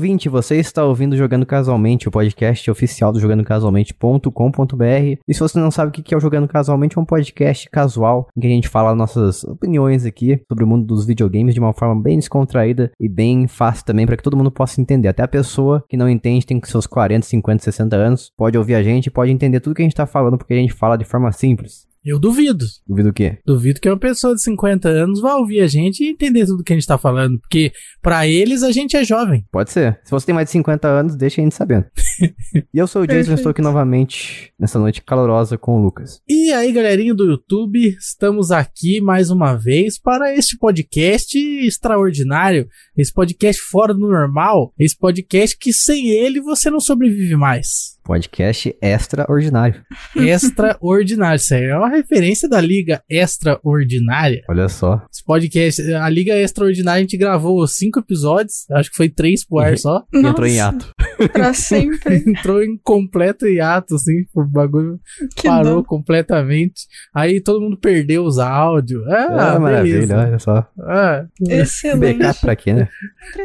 ouvinte, você está ouvindo Jogando Casualmente, o podcast oficial do jogandocasualmente.com.br. E se você não sabe o que é o Jogando Casualmente, é um podcast casual em que a gente fala nossas opiniões aqui sobre o mundo dos videogames de uma forma bem descontraída e bem fácil também para que todo mundo possa entender. Até a pessoa que não entende, tem seus 40, 50, 60 anos, pode ouvir a gente, pode entender tudo que a gente está falando porque a gente fala de forma simples. Eu duvido. Duvido o quê? Duvido que uma pessoa de 50 anos vá ouvir a gente e entender tudo que a gente tá falando. Porque para eles a gente é jovem. Pode ser. Se você tem mais de 50 anos, deixa a gente sabendo. e eu sou o Jason, estou aqui novamente nessa noite calorosa com o Lucas. E aí, galerinha do YouTube, estamos aqui mais uma vez para este podcast extraordinário, esse podcast fora do normal, esse podcast que sem ele você não sobrevive mais. Podcast extraordinário. Extraordinário. Isso aí é uma referência da Liga Extraordinária. Olha só. Esse podcast, a Liga Extraordinária, a gente gravou cinco episódios. Acho que foi três pro ar só. E entrou em ato. Pra sempre. Entrou em completo hiato, assim. O bagulho Que parou dó. completamente. Aí todo mundo perdeu os áudios. Ah, Ah, maravilha, beleza. olha só. Ah, Excelente. Backup pra quê, né?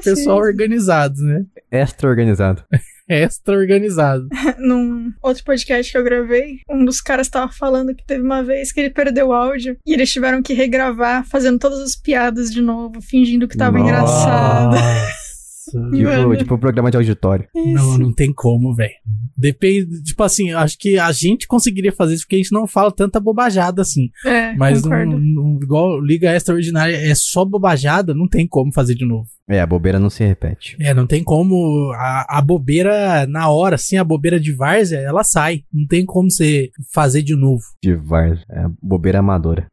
Pessoal organizado, né? Extra organizado. Extra organizado. Num outro podcast que eu gravei, um dos caras tava falando que teve uma vez que ele perdeu o áudio e eles tiveram que regravar, fazendo todas as piadas de novo, fingindo que tava Nossa. engraçado. Tipo, tipo programa de auditório. Não, não tem como, velho. Depende, tipo assim, acho que a gente conseguiria fazer isso porque a gente não fala tanta bobajada assim. É, Mas concordo. não- igual Liga Extraordinária é só bobajada, não tem como fazer de novo. É, a bobeira não se repete. É, não tem como. A, a bobeira na hora, assim, a bobeira de várzea, ela sai. Não tem como você fazer de novo. De VAR. É bobeira amadora.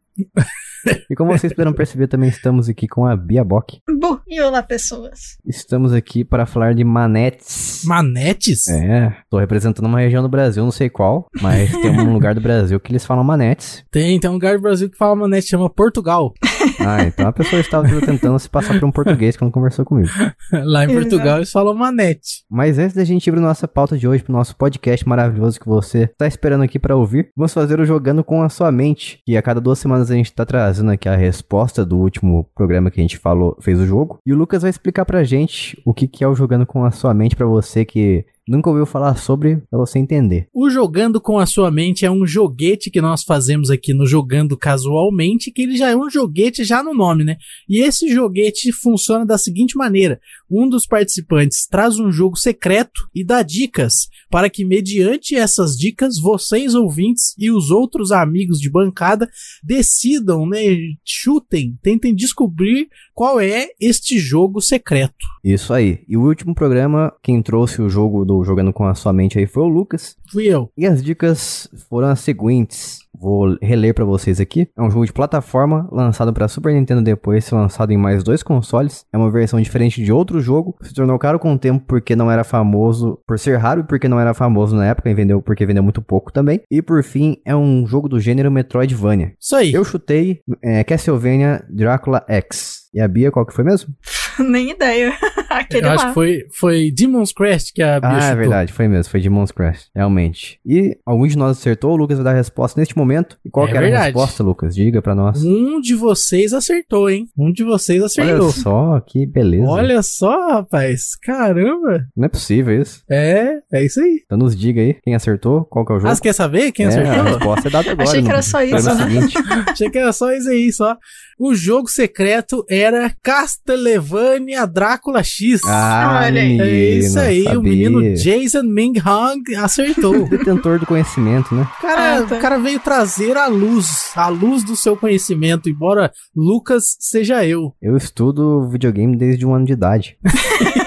E como vocês puderam perceber, também estamos aqui com a Bia Bock. Bom, e olá, pessoas. Estamos aqui para falar de manetes. Manetes? É, tô representando uma região do Brasil, não sei qual, mas tem um lugar do Brasil que eles falam manetes. Tem, tem um lugar do Brasil que fala manete, chama Portugal. Ah, então a pessoa estava tentando se passar por um português quando conversou comigo. Lá em. Portugal eles falam manete. Mas antes da gente ir para nossa pauta de hoje, pro nosso podcast maravilhoso que você tá esperando aqui para ouvir, vamos fazer o Jogando com a Sua Mente, que a cada duas semanas a gente tá trazendo aqui a resposta do último programa que a gente falou, fez o jogo. E o Lucas vai explicar pra gente o que, que é o Jogando com a Sua Mente para você que nunca ouviu falar sobre, pra você entender. O Jogando com a Sua Mente é um joguete que nós fazemos aqui no Jogando Casualmente, que ele já é um joguete já no nome, né? E esse joguete funciona da seguinte maneira: um dos participantes traz um jogo secreto e dá dicas, para que, mediante essas dicas, vocês ouvintes e os outros amigos de bancada decidam, né? Chutem, tentem descobrir qual é este jogo secreto. Isso aí. E o último programa, quem trouxe o jogo do Jogando com a Sua Mente aí foi o Lucas. Fui eu. E as dicas foram as seguintes. Vou reler pra vocês aqui. É um jogo de plataforma lançado pra Super Nintendo depois ser lançado em mais dois consoles. É uma versão diferente de outro jogo. Se tornou caro com o tempo porque não era famoso, por ser raro e porque não era famoso na época e vendeu porque vendeu muito pouco também. E por fim, é um jogo do gênero Metroidvania. Isso aí. Eu chutei é, Castlevania Drácula X. E a Bia, qual que foi mesmo? Nem ideia. Aquele eu lá. acho que foi, foi Demon's Crest que a Bia Ah, é chutou. verdade, foi mesmo, foi Demon's Crash, realmente. E algum de nós acertou, o Lucas vai dar a resposta neste momento. E qual É que era a verdade. resposta, Lucas? Diga pra nós. Um de vocês acertou, hein? Um de vocês Olha acertou. só, que beleza. Olha só, rapaz. Caramba. Não é possível isso. É, é isso aí. Então nos diga aí quem acertou, qual que é o jogo. Ah, você quer saber quem é, a acertou? resposta é dada agora. Achei que era só isso, né? seguinte. Achei que era só isso aí, só. O jogo secreto era Castlevania Drácula X. Ah, Olha aí. é isso aí, sabia. o menino Jason Ming Hong acertou. Detentor do conhecimento, né? Cara, Ah, tá. o cara veio trazer a luz, a luz do seu conhecimento, embora Lucas seja eu. Eu estudo videogame desde um ano de idade.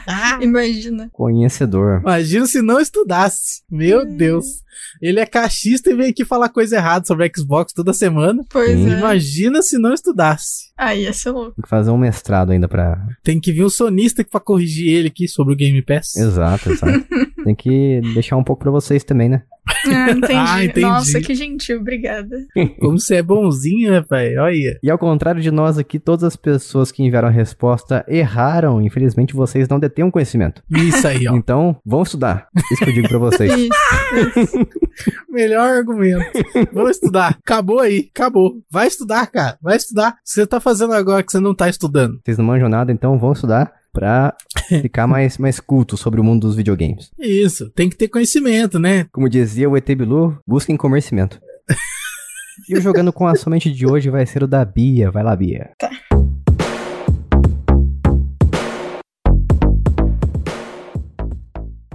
Imagina. Conhecedor. Imagina se não estudasse. Meu Deus. Ele é cachista e vem aqui falar coisa errada sobre Xbox toda semana. Pois Sim. é. Imagina se não estudasse. Aí ia ser louco. Tem que fazer um mestrado ainda pra. Tem que vir um sonista pra corrigir ele aqui sobre o Game Pass. Exato, exato. Tem que deixar um pouco pra vocês também, né? Ah, entendi. Ah, entendi. Nossa, que gentil, obrigada. Como você é bonzinho, rapaz. Olha. E ao contrário de nós aqui, todas as pessoas que enviaram a resposta erraram. Infelizmente, vocês não detêm um conhecimento. Isso aí, ó. Então, vão estudar. Isso que eu digo pra vocês. Isso. Melhor argumento. Vamos estudar. Acabou aí. Acabou. Vai estudar, cara. Vai estudar. O que você tá fazendo agora que você não tá estudando? Vocês não manjam nada, então vão estudar. Pra ficar mais, mais culto sobre o mundo dos videogames. Isso, tem que ter conhecimento, né? Como dizia o ET Bilu, busquem conhecimento. e o jogando com a somente de hoje vai ser o da Bia. Vai lá, Bia. Tá.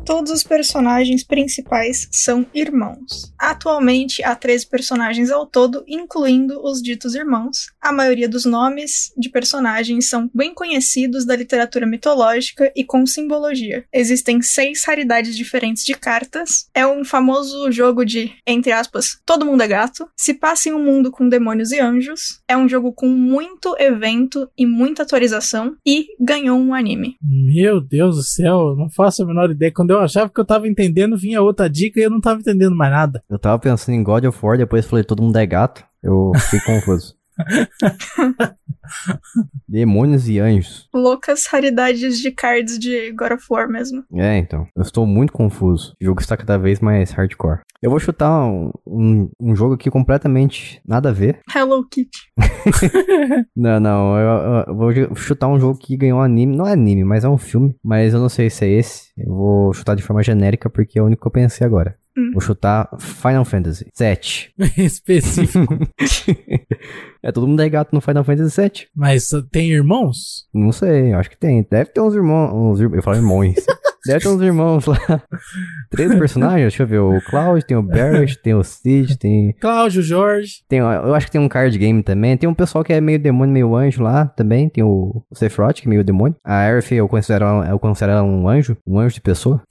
Todos os personagens principais são irmãos. Atualmente há 13 personagens ao todo, incluindo os ditos irmãos. A maioria dos nomes de personagens são bem conhecidos da literatura mitológica e com simbologia. Existem seis raridades diferentes de cartas. É um famoso jogo de, entre aspas, todo mundo é gato. Se passa em um mundo com demônios e anjos. É um jogo com muito evento e muita atualização. E ganhou um anime. Meu Deus do céu, não faço a menor ideia. Quando eu achava que eu tava entendendo, vinha outra dica e eu não tava entendendo mais nada. Eu tava pensando em God of War, depois falei todo mundo é gato. Eu fiquei confuso. Demônios e anjos. Loucas raridades de cards de God of War mesmo. É, então. Eu estou muito confuso. O jogo está cada vez mais hardcore. Eu vou chutar um, um, um jogo aqui completamente nada a ver. Hello Kitty. Não, não. Eu, eu- vou chutar um jogo que ganhou anime. Não é anime, mas é um filme. Mas eu não sei se é esse. Eu vou chutar de forma genérica porque é o único que eu pensei agora. Hum. Vou chutar Final Fantasy 7. Específico. é, todo mundo é gato no Final Fantasy 7. Mas uh, tem irmãos? Não sei, acho que tem. Deve ter uns irmãos. Uns, ir- eu falo irmãos. Deve ter uns irmãos lá. Três personagens, deixa eu ver. O Cloud, tem o Barrett, tem o Cid, tem. Cláudio, Jorge. tem eu acho que tem um card game também. Tem um pessoal que é meio demônio, meio anjo lá também. Tem o, o que é meio demônio. A Aerith eu considero, eu considero ela um anjo. Um anjo de pessoa.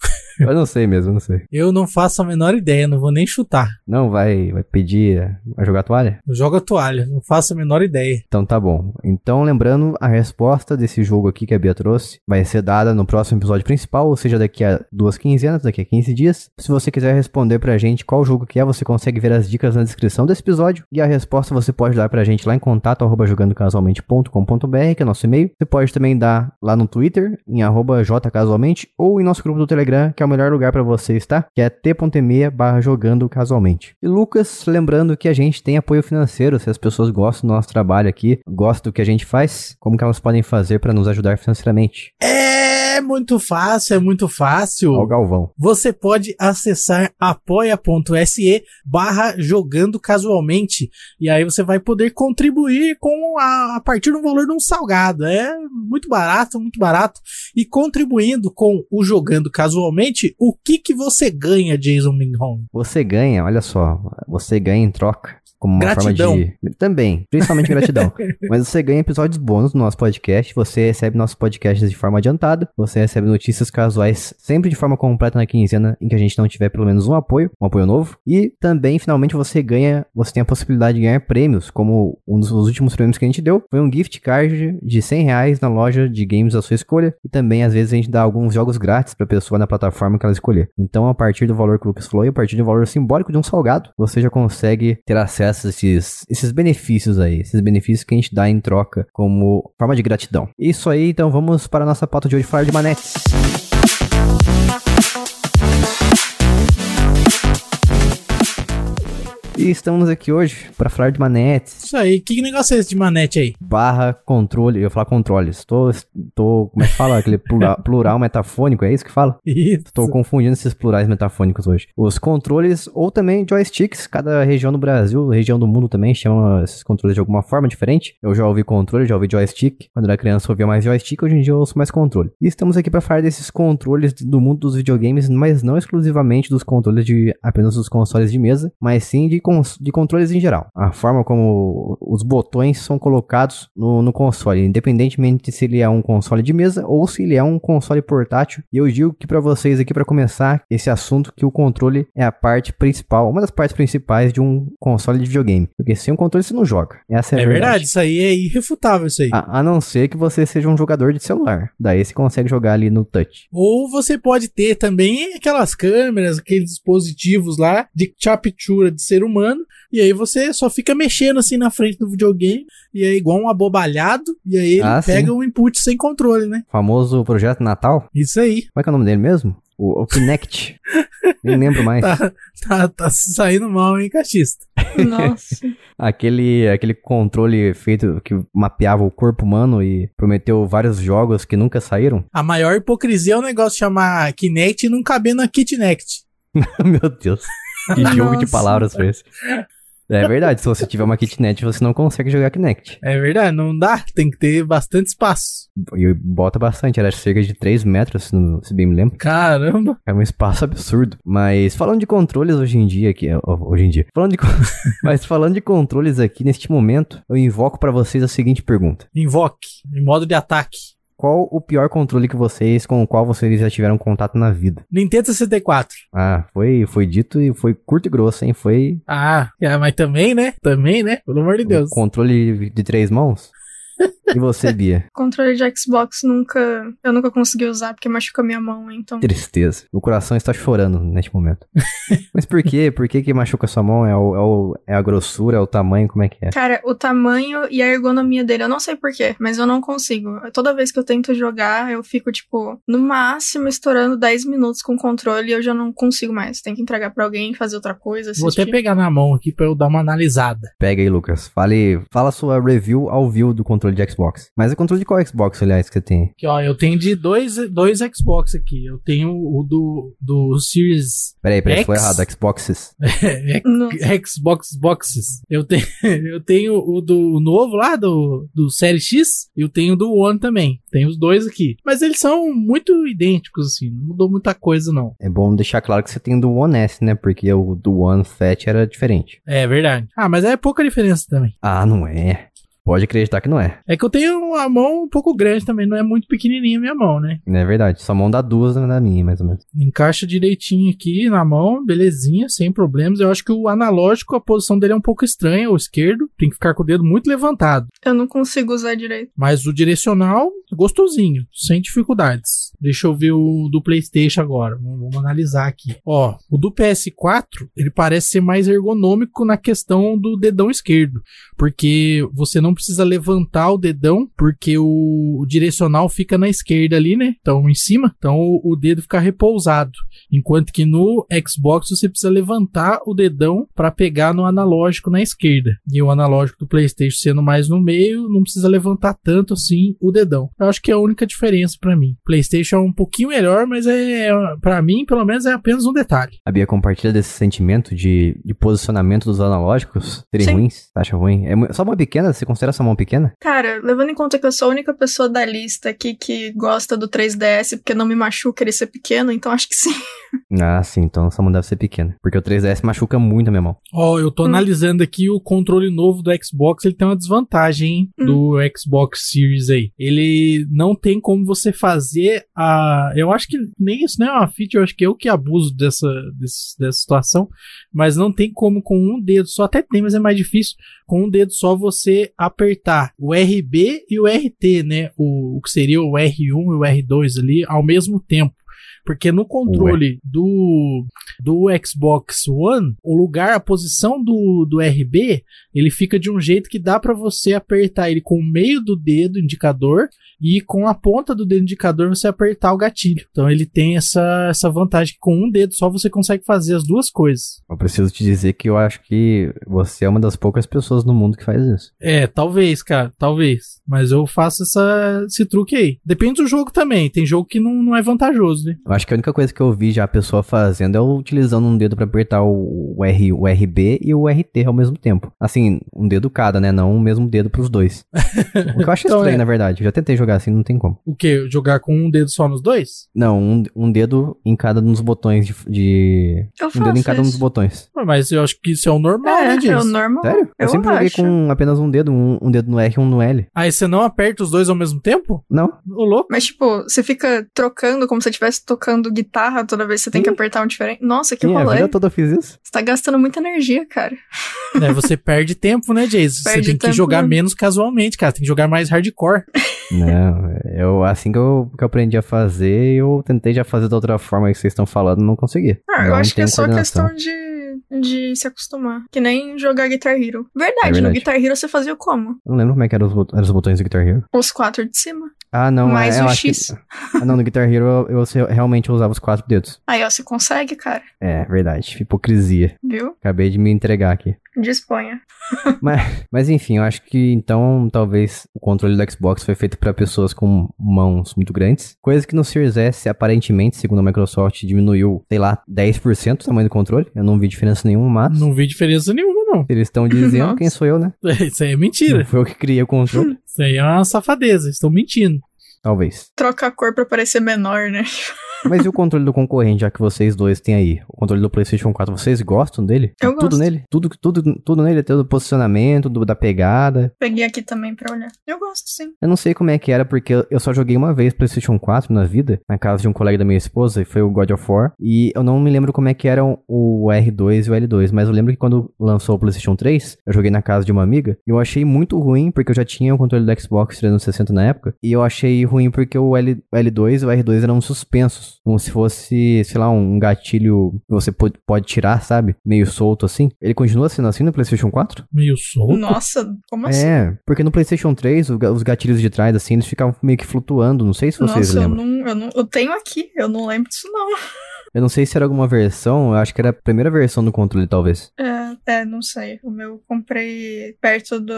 Eu não sei mesmo, não sei. Eu não faço a menor ideia, não vou nem chutar. Não vai, vai pedir a jogar toalha? Eu jogo a toalha, não faço a menor ideia. Então tá bom. Então lembrando, a resposta desse jogo aqui que a Bia trouxe vai ser dada no próximo episódio principal, ou seja, daqui a duas quinzenas, daqui a 15 dias. Se você quiser responder pra gente qual jogo que é, você consegue ver as dicas na descrição desse episódio. E a resposta você pode dar pra gente lá em contato, arroba jogandocasualmente.com.br, que é nosso e-mail. Você pode também dar lá no Twitter, em arroba jcasualmente, ou em nosso grupo do Telegram, que é o melhor lugar pra você estar, que é t.me barra jogando casualmente. E Lucas, lembrando que a gente tem apoio financeiro, se as pessoas gostam do nosso trabalho aqui, gostam do que a gente faz, como que elas podem fazer pra nos ajudar financeiramente? É muito fácil, é muito fácil. Ao Galvão. Você pode acessar apoia.se barra jogando casualmente. E aí você vai poder contribuir com a, a partir do valor de um salgado. É muito barato, muito barato. E contribuindo com o jogando casualmente, o que que você ganha, Jason Minghong? Você ganha, olha só, você ganha em troca. Como uma Gratidão. forma de. Também, principalmente gratidão. Mas você ganha episódios bônus no nosso podcast. Você recebe nossos podcasts de forma adiantada. Você recebe notícias casuais sempre de forma completa na quinzena, em que a gente não tiver pelo menos um apoio, um apoio novo. E também, finalmente, você ganha. Você tem a possibilidade de ganhar prêmios, como um dos últimos prêmios que a gente deu. Foi um gift card de 100 reais na loja de games da sua escolha. E também, às vezes, a gente dá alguns jogos grátis pra pessoa na plataforma que ela escolher. Então, a partir do valor que o Lucas falou e a partir do valor simbólico de um salgado, você já consegue ter acesso a esses, esses benefícios aí, esses benefícios que a gente dá em troca como forma de gratidão. Isso aí, então vamos para a nossa pauta de hoje, falar de manetes. E estamos aqui hoje para falar de manetes, Isso aí, que negócio é esse de manete aí? barra controle, eu ia falar controles. Tô, tô como é que fala? Aquele plural, plural metafônico, é isso que fala? Isso. Tô confundindo esses plurais metafônicos hoje. Os controles, ou também joysticks, cada região do Brasil, região do mundo também, chama esses controles de alguma forma diferente. Eu já ouvi controle, já ouvi joystick. Quando era criança eu ouvia mais joystick, hoje em dia eu ouço mais controle. E estamos aqui para falar desses controles do mundo dos videogames, mas não exclusivamente dos controles de apenas dos consoles de mesa, mas sim de, de controles em geral. A forma como os botões são colocados no, no console, independentemente se ele é um console de mesa ou se ele é um console portátil. E eu digo que para vocês aqui para começar esse assunto que o controle é a parte principal, uma das partes principais de um console de videogame, porque sem um controle você não joga. Essa é, É a verdade, isso aí é irrefutável isso aí. A, a não ser que você seja um jogador de celular. Daí você consegue jogar ali no touch. Ou você pode ter também aquelas câmeras, aqueles dispositivos lá de captura de ser humano, e aí você só fica mexendo assim na frente do videogame, e é igual um abobalhado, e aí ele Ah, pega sim. um input sem controle, né? Famoso projeto Natal. Isso aí. Como é que é o nome dele mesmo? O, o Kinect. Nem lembro mais. Tá, tá, tá saindo mal, hein, cachista? Nossa. Aquele, aquele controle feito que mapeava o corpo humano e prometeu vários jogos que nunca saíram. A maior hipocrisia é o negócio chamar Kinect e não caber na Kitnect. Meu Deus. Que jogo de palavras foi esse? É verdade, se você tiver uma kitnet, você não consegue jogar Kinect. É verdade, não dá. Tem que ter bastante espaço. E bota bastante, era cerca de 3 metros, se, não- se bem me lembro. Caramba. É um espaço absurdo. Mas falando de controles hoje em dia aqui, hoje em dia. Falando de mas falando de controles aqui neste momento, eu invoco pra vocês a seguinte pergunta: Invoque, em modo de ataque. Qual o pior controle que vocês com o qual vocês já tiveram contato na vida? Nintendo 64. Ah, foi foi dito e foi curto e grosso, hein? Foi Ah, é, mas também, né? Também, né? Pelo amor de Deus. controle de três mãos. E você, Bia? Controle de Xbox nunca. Eu nunca consegui usar porque machuca minha mão, então. Tristeza. O coração está chorando neste momento. Mas por quê? Por que que machuca sua mão? É, o, é, o- é a grossura, é o tamanho, como é que é? Cara, o tamanho e a ergonomia dele, eu não sei porquê, mas eu não consigo. Toda vez que eu tento jogar, eu fico, tipo, no máximo estourando 10 minutos com o controle e eu já não consigo mais. Tem que entregar pra alguém, fazer outra coisa, Vou até assistir. pegar na mão aqui pra eu dar uma analisada. Pega aí, Lucas. Fale, fala sua review ao vivo do controle de Xbox. Mas é controle de qual Xbox, aliás, que você tem? Aqui, ó, eu tenho de dois, dois Xbox aqui. Eu tenho o do, do Series Peraí, peraí, X? foi errado. Xboxes. No- Xbox Boxes. Eu tenho, eu tenho o do novo lá, do, do Série X, e eu tenho o do One também. Tenho os dois aqui. Mas eles são muito idênticos, assim. Não mudou muita coisa, não. É bom deixar claro que você tem do One S, né? Porque o do One Fat era diferente. É verdade. Ah, mas é pouca diferença também. Ah, não é. Pode acreditar que não é. É que eu tenho uma mão um pouco grande também, não é muito pequenininha a minha mão, né? Não é verdade. Sua mão dá duas na minha, mais ou menos. Encaixa direitinho aqui na mão, belezinha, sem problemas. Eu acho que o analógico, a posição dele é um pouco estranha, o esquerdo. Tem que ficar com o dedo muito levantado. Eu não consigo usar direito. Mas o direcional, gostosinho, sem dificuldades. Deixa eu ver o do PlayStation agora. Vamos, vamos analisar aqui. Ó, o do PS4, ele parece ser mais ergonômico na questão do dedão esquerdo. Porque você não precisa levantar o dedão, porque o, o direcional fica na esquerda ali, né? Então, em cima. Então, o, o dedo fica repousado. Enquanto que no Xbox você precisa levantar o dedão para pegar no analógico na esquerda. E o analógico do PlayStation sendo mais no meio, não precisa levantar tanto assim o dedão. Eu acho que é a única diferença para mim. PlayStation é um pouquinho melhor, mas é para mim, pelo menos é apenas um detalhe. A Bia compartilha desse sentimento de, de posicionamento dos analógicos serem Sim. ruins? Acha ruim? É só mão pequena? Você considera essa mão pequena? Cara, levando em conta que eu sou a única pessoa da lista aqui que gosta do 3DS porque não me machuca ele ser pequeno, então acho que sim. Ah, sim, então essa mão deve ser pequena. Porque o 3DS machuca muito a minha mão. Ó, eu tô Hum. analisando aqui o controle novo do Xbox, ele tem uma desvantagem hein, Hum. do Xbox Series aí. Ele não tem como você fazer a. Eu acho que nem isso não é uma feature, eu acho que eu que abuso dessa, desse- dessa situação, mas não tem como com um dedo só, até tem, mas é mais difícil. Com um dedo só você apertar o RB e o RT, né? O, o que seria o R1 e o R2 ali ao mesmo tempo. Porque no controle do, do Xbox One, o lugar, a posição do, do RB, ele fica de um jeito que dá pra você apertar ele com o meio do dedo indicador e com a ponta do dedo indicador você apertar o gatilho. Então ele tem essa, essa vantagem que com um dedo só você consegue fazer as duas coisas. Eu preciso te dizer que eu acho que você é uma das poucas pessoas no mundo que faz isso. É, talvez, cara, talvez. Mas eu faço essa, esse truque aí. Depende do jogo também. Tem jogo que não, não é vantajoso, né? Eu acho que a única coisa que eu vi já a pessoa fazendo é utilizando um dedo pra apertar o, o, R, o RB e o RT ao mesmo tempo. Assim, um dedo cada, né? Não o mesmo dedo pros dois. O que eu acho Então, estranho, é. na verdade. Eu já tentei jogar assim, não tem como. O que? Jogar com um dedo só nos dois? Não, um, um dedo em cada um dos botões de. de- Eu um faço dedo em cada um dos isso. botões. Mas eu acho que isso é o normal, É, né, é o normal. Sério? Eu, Eu sempre joguei acho. com apenas um dedo, um, um dedo no R e um no L. Aí você não aperta os dois ao mesmo tempo? Não. Ô, louco. Mas, tipo, você fica trocando como se você estivesse tocando guitarra toda vez que você tem Sim. que apertar um diferente. Nossa, que Sim, a rolê. vida toda eu fiz isso. Você tá gastando muita energia, cara. É, você perde tempo, né, Jason? Você tem que jogar mesmo. menos casualmente, cara. Tem que jogar mais hardcore. Não, eu, assim que eu, que eu aprendi a fazer, eu tentei já fazer da outra forma que vocês estão falando, não consegui. Ah, eu Não acho que é só questão de de se acostumar. Que nem jogar Guitar Hero. Verdade, É verdade. no Guitar Hero você fazia como? Eu não lembro como é que eram os, bot- eram os botões do Guitar Hero. Os quatro de cima. Ah, não. Mais é, o eu acho que- X. Ah, não, no Guitar Hero eu, eu realmente usava os quatro dedos. Aí, ó, você consegue, cara. É, verdade. Hipocrisia. Viu? Acabei de me entregar aqui. Disponha. Mas, mas enfim, eu acho que então talvez o controle do Xbox foi feito para pessoas com mãos muito grandes. Coisa que no Series S, aparentemente, segundo a Microsoft, diminuiu, sei lá, 10% o tamanho do controle. Eu não vi diferença nenhuma, mas Não vi diferença nenhuma, não. eles estão dizendo Nossa. quem sou eu, né? Isso aí é mentira. Não foi eu que criei o controle. Isso aí é uma safadeza. Estão mentindo. Talvez. Troca a cor pra parecer menor, né? Mas e o controle do concorrente, já que vocês dois têm aí? O controle do PlayStation 4, vocês gostam dele? Eu tudo gosto. nele? Tudo, tudo, tudo nele, até do posicionamento, do, da pegada. Peguei aqui também pra olhar. Eu gosto, sim. Eu não sei como é que era, porque eu- só joguei uma vez PlayStation 4 na vida, na casa de um colega da minha esposa, e foi o God of War. E eu não me lembro como é que eram o R2 e o L2, mas eu lembro que quando lançou o PlayStation 3, eu joguei na casa de uma amiga, e eu achei muito ruim, porque eu já tinha o controle do Xbox 360 na época, e eu achei ruim porque o, L, o L2 e o R2 eram suspensos, como se fosse, sei lá, um gatilho que você pode, pode tirar, sabe? Meio solto assim. Ele continua sendo assim no PlayStation 4? Meio solto. Nossa, como assim? É, porque no PlayStation 3, o ga- os gatilhos de trás, assim, eles ficavam meio que flutuando. Não sei se vocês Nossa, eu lembram. não, eu não. Eu tenho aqui, eu não lembro disso, não. Eu não sei se era alguma versão, eu acho que era a primeira versão do controle, talvez. É, é, não sei. O meu eu comprei perto do.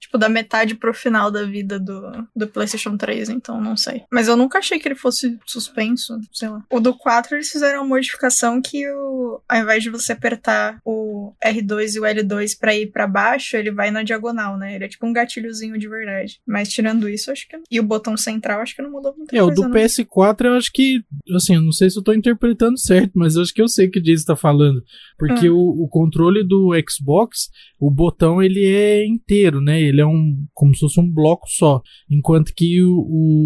Tipo, da metade pro final da vida do, do PlayStation 3, então não sei. Mas eu nunca achei que ele fosse suspenso, sei lá. O do 4 eles fizeram uma modificação que o, ao invés de você apertar o R2 e o L2 pra ir pra baixo, ele vai na diagonal, né? Ele é tipo um gatilhozinho de verdade. Mas tirando isso, acho que. E o botão central, acho que não mudou muita É, o do não. PS4 eu acho que, assim, eu não sei se eu tô interpretando certo, mas eu acho que eu sei o que o Jason tá falando. Porque Ah. o, o controle do Xbox, o botão ele é inteiro, né? Ele é um, como se fosse um bloco só. Enquanto que o,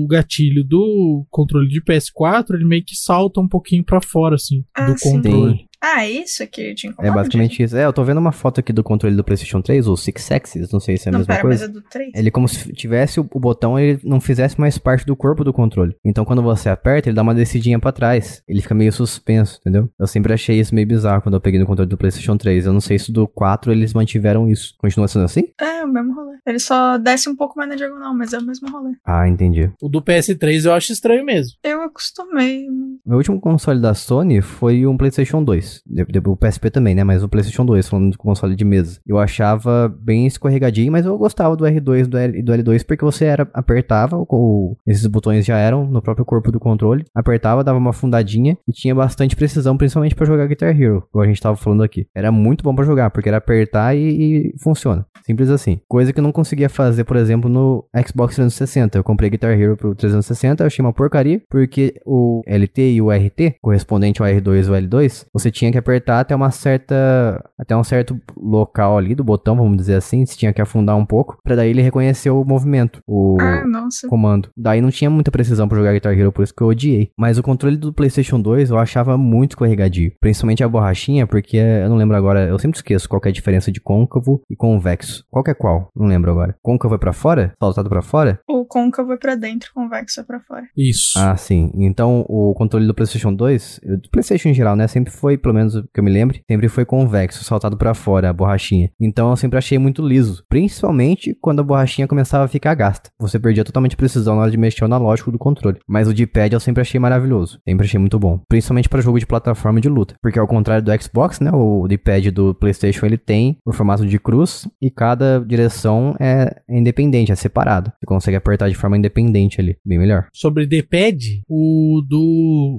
o gatilho do controle de PS4, ele meio que salta um pouquinho pra fora, assim, Ah, do sim. controle. Tem. Ah, é isso que te incomoda? É basicamente isso. É, eu tô vendo uma foto aqui do controle do PlayStation 3, o Six Axis, não sei se é a Não, mesma pera, coisa. mas é do 3? Ele é como se tivesse o, o botão, ele não fizesse mais parte do corpo do controle. Então quando você aperta, ele dá uma descidinha pra trás. Ele fica meio suspenso, entendeu? Eu sempre achei isso meio bizarro quando eu peguei no controle do PlayStation 3. Eu não sei se do 4 eles mantiveram isso. Continua sendo assim? É, o mesmo rolê. Ele só desce um pouco mais na diagonal, mas é o mesmo rolê. Ah, entendi. O do PS3 eu acho estranho mesmo. Eu acostumei. Meu último console da Sony foi um PlayStation 2. De- de- O PSP também, né? Mas o PlayStation 2, falando do console de mesa. Eu achava bem escorregadinho, mas eu gostava do R2 do L- e do L2 porque você era apertava, esses botões já eram no próprio corpo do controle. Apertava, dava uma fundadinha e tinha bastante precisão, principalmente pra jogar Guitar Hero, como a gente tava falando aqui. Era muito bom pra jogar, porque era apertar e, e funciona. Simples assim. Coisa que eu não conseguia fazer, por exemplo, no Xbox 360. Eu comprei Guitar Hero pro 360, eu achei uma porcaria, porque o LT e o RT, correspondente ao R2 e o L2, você tinha que apertar até uma certa. até um certo local ali do botão, vamos dizer assim, você tinha que afundar um pouco, pra daí ele reconhecer o movimento, o Ah, nossa. comando. Daí não tinha muita precisão pra jogar Guitar Hero, por isso que eu odiei. Mas o controle do PlayStation 2 eu achava muito escorregadio. Principalmente a borrachinha, porque eu não lembro agora, eu sempre esqueço qual que é a diferença de côncavo e convexo. Qual que é qual? Não lembro agora. Côncavo é pra fora? Saltado pra fora? O côncavo é pra dentro, o convexo é pra fora. Isso. Ah, sim. Então, o controle do PlayStation 2, eu- do PlayStation em geral, né, sempre foi, pelo menos que eu me lembre, sempre foi convexo, saltado pra fora, a borrachinha. Então, eu sempre achei muito liso, principalmente quando a borrachinha começava a ficar gasta. Você perdia totalmente precisão na hora de mexer o analógico do controle. Mas o D-pad eu sempre achei maravilhoso, sempre achei muito bom, principalmente pra jogo de plataforma de luta, porque ao contrário do Xbox, né, o D-pad do PlayStation ele tem o formato de cruz e cada direção é é independente, é separado. Você consegue apertar de forma independente ali, bem melhor. sobre D-pad, o do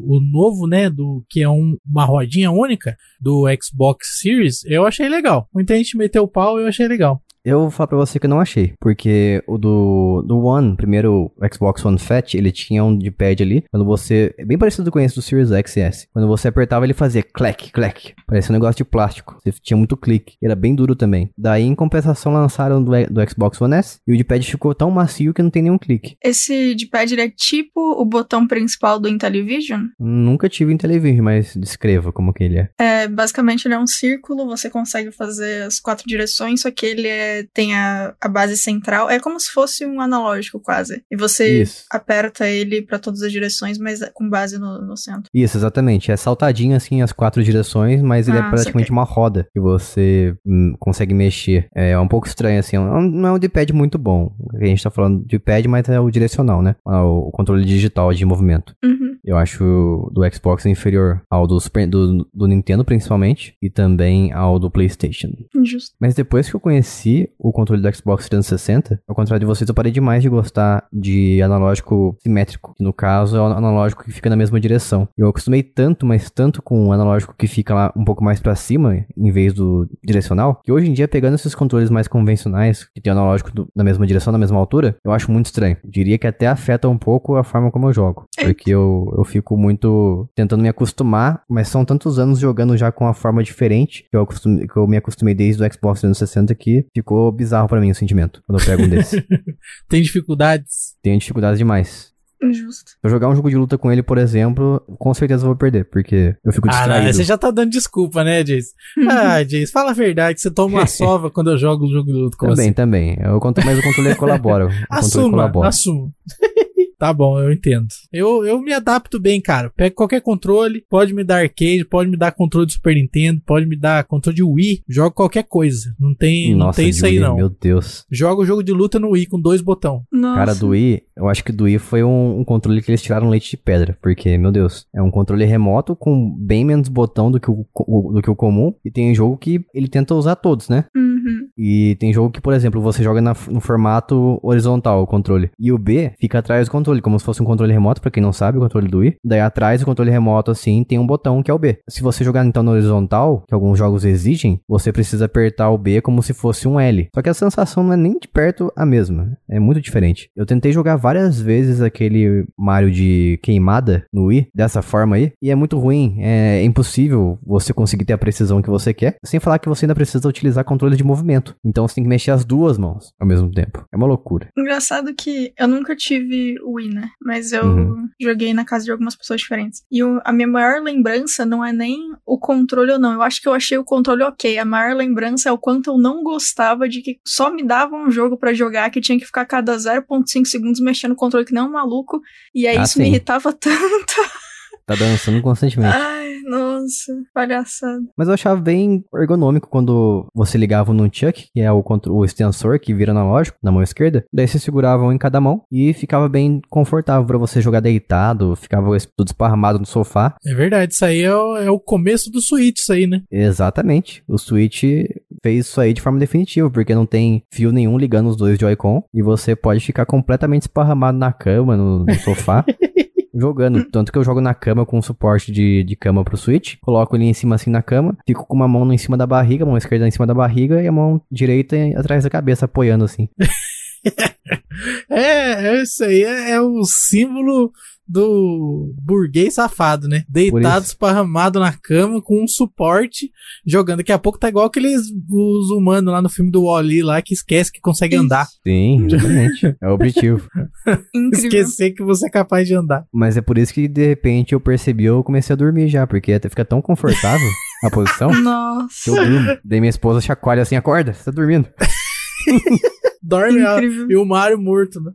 o novo, né, do que é um- uma rodinha única do Xbox Series, eu achei legal. Muita gente meteu o pau, eu achei legal. Eu vou falar pra você que eu não achei, porque o do, do One, primeiro Xbox One Fat, ele tinha um de pad ali, quando você, é bem parecido com esse do Series X e S, quando você apertava ele fazia clack, clack, parecia um negócio de plástico, você tinha muito clique, era bem duro também. Daí em compensação lançaram do, do Xbox One S, e o de pad ficou tão macio que não tem nenhum clique. Esse de pad é tipo o botão principal do Intellivision. Nunca tive em televisão, mas descreva como que ele é. É, basicamente ele é um círculo, você consegue fazer as quatro direções, só que ele é é, tem a, a base central. É como se fosse um analógico, quase. E você Isso. aperta ele pra todas as direções, mas com base no, no centro. Isso, exatamente. É saltadinho assim as quatro direções, mas ele Ah, é praticamente uma roda que você hum, consegue mexer. É um pouco estranho assim. é Não é um D-pad muito bom. A gente tá falando de pad, mas é o direcional, né? O controle digital de movimento. Uhum. Eu acho do Xbox inferior ao do, Super- do, do Nintendo, principalmente, e também ao do PlayStation. Justo. Mas depois que eu conheci o controle do Xbox 360, ao contrário de vocês, eu parei demais de gostar de analógico simétrico, que no caso é o analógico que fica na mesma direção. Eu acostumei tanto, mas tanto com o analógico que fica lá um pouco mais pra cima, em vez do direcional, que hoje em dia, pegando esses controles mais convencionais, que tem o analógico do- na mesma direção, na mesma altura, eu acho muito estranho. Diria que até afeta um pouco a forma como eu jogo. Eita. Porque eu, eu fico muito tentando me acostumar, mas são tantos anos jogando já com a forma diferente que eu, acostumei, que eu me acostumei desde o Xbox 360 que ficou bizarro pra mim o sentimento quando eu pego um desse. Tem dificuldades. Tenho dificuldades demais. Justo. Se eu jogar um jogo de luta com ele, por exemplo, com certeza eu vou perder, porque eu fico Ah, distraído. não, você já tá dando desculpa, né, Jace? Ah, Jace, fala a verdade, você toma uma sova quando eu jogo o jogo de luta com também, você. também. Eu conto, mas o controle colabora. O controle Assuma, colabora. assuma. Tá bom, eu entendo. Eu, eu me adapto bem, cara. Pego qualquer controle, pode me dar arcade, pode me dar controle de Super Nintendo, pode me dar controle de Wii, jogo qualquer coisa. Não tem, não Nossa, tem isso aí não. Meu Deus. Jogo o jogo de luta no Wii com dois botão. Nossa. Cara, do Wii, eu acho que do Wii foi um, um controle que eles tiraram leite de pedra. Porque, meu Deus, é um controle remoto com bem menos botão do que o, o- do que o comum. E tem jogo que ele tenta usar todos, né? Uhum. E tem jogo que, por exemplo, você joga na- no formato horizontal o controle. E o B fica atrás do controle, como se fosse um controle remoto, pra quem não sabe, o controle do Wii. Daí atrás do controle remoto, assim, tem um botão que é o B. Se você jogar então no horizontal, que alguns jogos exigem, você precisa apertar o B como se fosse um L. Só que a sensação não é nem de perto a mesma. É muito diferente. Eu tentei jogar várias vezes aquele Mario de queimada no Wii, dessa forma aí, e é muito ruim. É impossível você conseguir ter a precisão que você quer, sem falar que você ainda precisa utilizar controle de movimento. Então você tem que mexer as duas mãos ao mesmo tempo. É uma loucura. Engraçado que eu nunca tive o Wii, né? Mas eu Uhum. joguei na casa de algumas pessoas diferentes. E a minha maior lembrança não é nem o controle ou não. Eu acho que eu achei o controle ok. A maior lembrança é o quanto eu não gostava de que só me dava um jogo pra jogar que tinha que ficar a cada 0.5 segundos mexendo o controle que nem um maluco. E aí Ah, isso me sim. irritava tanto. Tá dançando constantemente. Ai, nossa, palhaçada. Mas eu achava bem ergonômico quando você ligava no Chuck, que é o, o extensor que vira analógico, na mão esquerda. Daí você segurava um em cada mão e ficava bem confortável pra você jogar deitado, ficava tudo esparramado no sofá. É verdade, isso aí é o, é o começo do Switch, isso aí, né? Exatamente. O Switch fez isso aí de forma definitiva, porque não tem fio nenhum ligando os dois Joy-Con e você pode ficar completamente esparramado na cama, no, no sofá. Jogando, tanto que eu jogo na cama com suporte de, de cama pro Switch, coloco ele em cima assim na cama, fico com uma mão em cima da barriga, a mão esquerda em cima da barriga e a mão direita atrás da cabeça apoiando assim. É, é isso aí, é, é o símbolo do burguês safado, né? Deitado, esparramado na cama com um suporte, jogando. Daqui a pouco tá igual aqueles os humanos lá no filme do Wall-E lá que esquece que consegue andar. Sim, exatamente. é o objetivo. Incrível. Esquecer que você é capaz de andar. Mas é por isso que de repente eu percebi eu comecei a dormir já, porque até fica tão confortável a posição que eu Nossa, durmo. Daí minha esposa chacoalha assim, acorda, você tá dormindo. Dorme ó, incrível. e o Mario morto, né?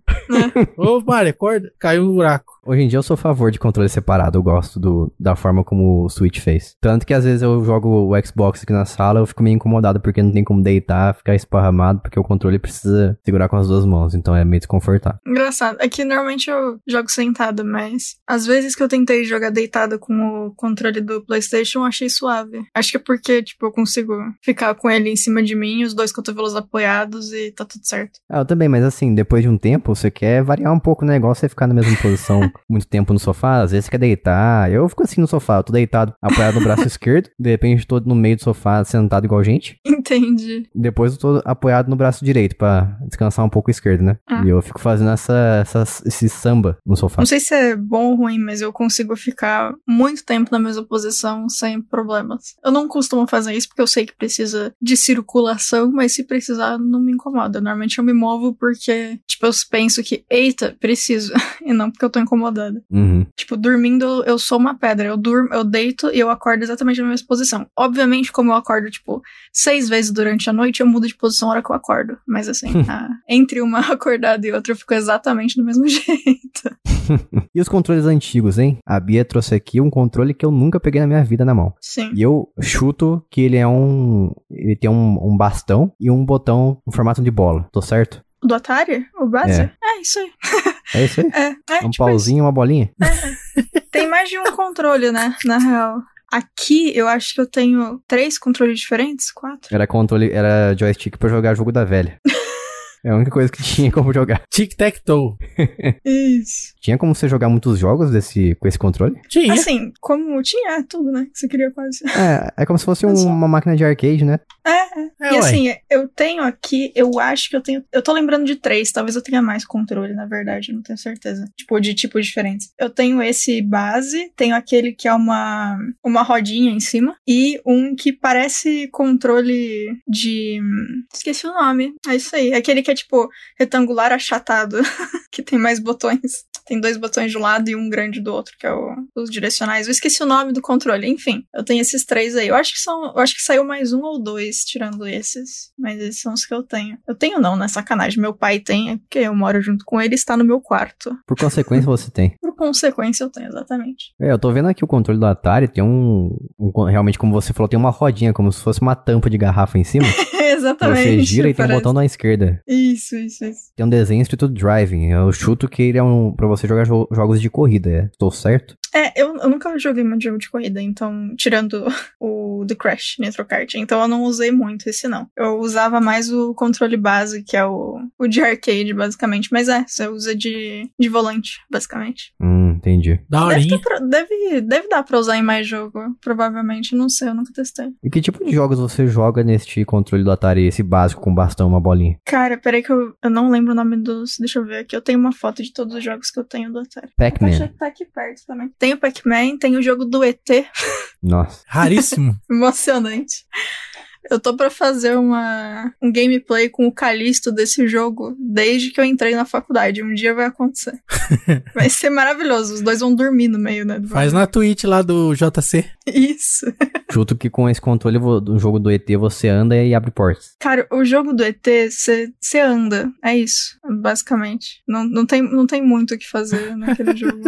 Ô, Mario, acorda. Caiu no buraco. Hoje em dia eu sou a favor de controle separado, eu gosto do, da forma como o Switch fez. Tanto que às vezes eu jogo o Xbox aqui na sala, eu fico meio incomodado porque não tem como deitar, ficar esparramado, porque o controle precisa segurar com as duas mãos, então é meio desconfortável. Engraçado. É que normalmente eu jogo sentada, mas às vezes que eu tentei jogar deitada com o controle do PlayStation, eu achei suave. Acho que é porque, tipo, eu consigo ficar com ele em cima de mim, os dois cotovelos apoiados e tá tudo certo. Ah, eu também, mas assim, depois de um tempo, você quer variar um pouco o negócio e ficar na mesma posição muito tempo no sofá, às vezes você quer deitar. Eu fico assim no sofá, eu tô deitado, apoiado no braço esquerdo, de repente tô no meio do sofá sentado igual gente. Entendi. Depois eu tô apoiado no braço direito pra descansar um pouco o esquerdo, né? Ah. E eu fico fazendo essa, essa, esse samba no sofá. Não sei se é bom ou ruim, mas eu consigo ficar muito tempo na mesma posição sem problemas. Eu não costumo fazer isso porque eu sei que precisa de circulação, mas se precisar, não me incomoda. Normalmente eu me movo porque, tipo, eu penso que, eita, preciso, e não porque eu tô incomodado. Acomodada. Uhum. Tipo, dormindo, eu sou uma pedra. Eu durmo, eu deito e eu acordo exatamente na mesma posição. Obviamente, como eu acordo, tipo, seis vezes durante a noite, eu mudo de posição na hora que eu acordo. Mas assim, a- entre uma acordada e outra, eu fico exatamente do mesmo jeito. e os controles antigos, hein? A Bia trouxe aqui um controle que eu nunca peguei na minha vida na mão. Sim. E eu chuto que ele é um. Ele tem um, um bastão e um botão no formato de bola. Tô certo? Do Atari? O base? É, isso aí. É isso aí? É, é um tipo pauzinho e uma bolinha? isso. Tem mais de um controle, né? Na real. Aqui, eu acho que eu tenho três controles diferentes? Quatro? Era controle, era joystick pra jogar jogo da velha. É a única coisa que tinha como jogar. Tic-tac-toe. Isso. Tinha como você jogar muitos jogos desse, com esse controle? Tinha. Assim, como tinha é, tudo, né? Que você queria quase. É, é como se fosse um- Só. uma máquina de arcade, né? É, É, e ué. assim, eu tenho aqui, eu acho que eu tenho. Eu tô lembrando de três, talvez eu tenha mais controle, na verdade, não tenho certeza. Tipo, de tipos diferentes. Eu tenho esse base, tenho aquele que é uma, uma rodinha em cima, e um que parece controle de. Esqueci o nome. É isso aí. Aquele que é tipo retangular achatado, que tem mais botões. Tem dois botões de um lado e um grande do outro, que é o- os direcionais. Eu esqueci o nome do controle. Enfim, eu tenho esses três aí. Eu acho que são. Eu acho que saiu mais um ou dois, tirando esses. Mas esses são os que eu tenho. Eu tenho não, né? Sacanagem. Meu pai tem, é porque eu moro junto com ele e está no meu quarto. Por consequência, você tem. Por consequência, eu tenho, exatamente. É, eu tô vendo aqui o controle do Atari, tem um, um- Realmente, como você falou, tem uma rodinha, como se fosse uma tampa de garrafa em cima. exatamente. você gira e tem um botão na esquerda. Isso, isso, isso. Tem um desenho escrito driving. Eu chuto que ele é um. pra você jogar jo- jogos de corrida. É. Tô certo? É, eu, eu nunca joguei muito jogo de corrida, então, tirando o The Crash Nitro Kart, então eu não usei muito esse não. Eu usava mais o controle base, que é o, o de arcade, basicamente. Mas é, você usa de, de volante, basicamente. Hum, entendi. Deve, Daorinha. ter pra- deve, deve dar pra usar em mais jogo, provavelmente. Não sei, eu nunca testei. E que tipo de jogos você joga neste controle do Atari, esse básico com bastão, uma bolinha? Cara, peraí que eu, eu não lembro o nome dos. Deixa eu ver aqui. Eu tenho uma foto de todos os jogos que eu tenho do Atari. Pac-Man. que tá aqui perto também. Tem o Pac-Man, tem o jogo do ET. Nossa. Raríssimo. Emocionante. Eu tô pra fazer uma, um gameplay com o Calisto desse jogo desde que eu entrei na faculdade. Um dia vai acontecer. vai ser maravilhoso. Os dois vão dormir no meio, né? Faz na Twitch lá do JC. Isso. Chuto que com esse controle do jogo do ET você anda e abre portas. Cara, o jogo do ET, você anda. É isso, basicamente. Não, não, tem, não tem muito o que fazer naquele jogo.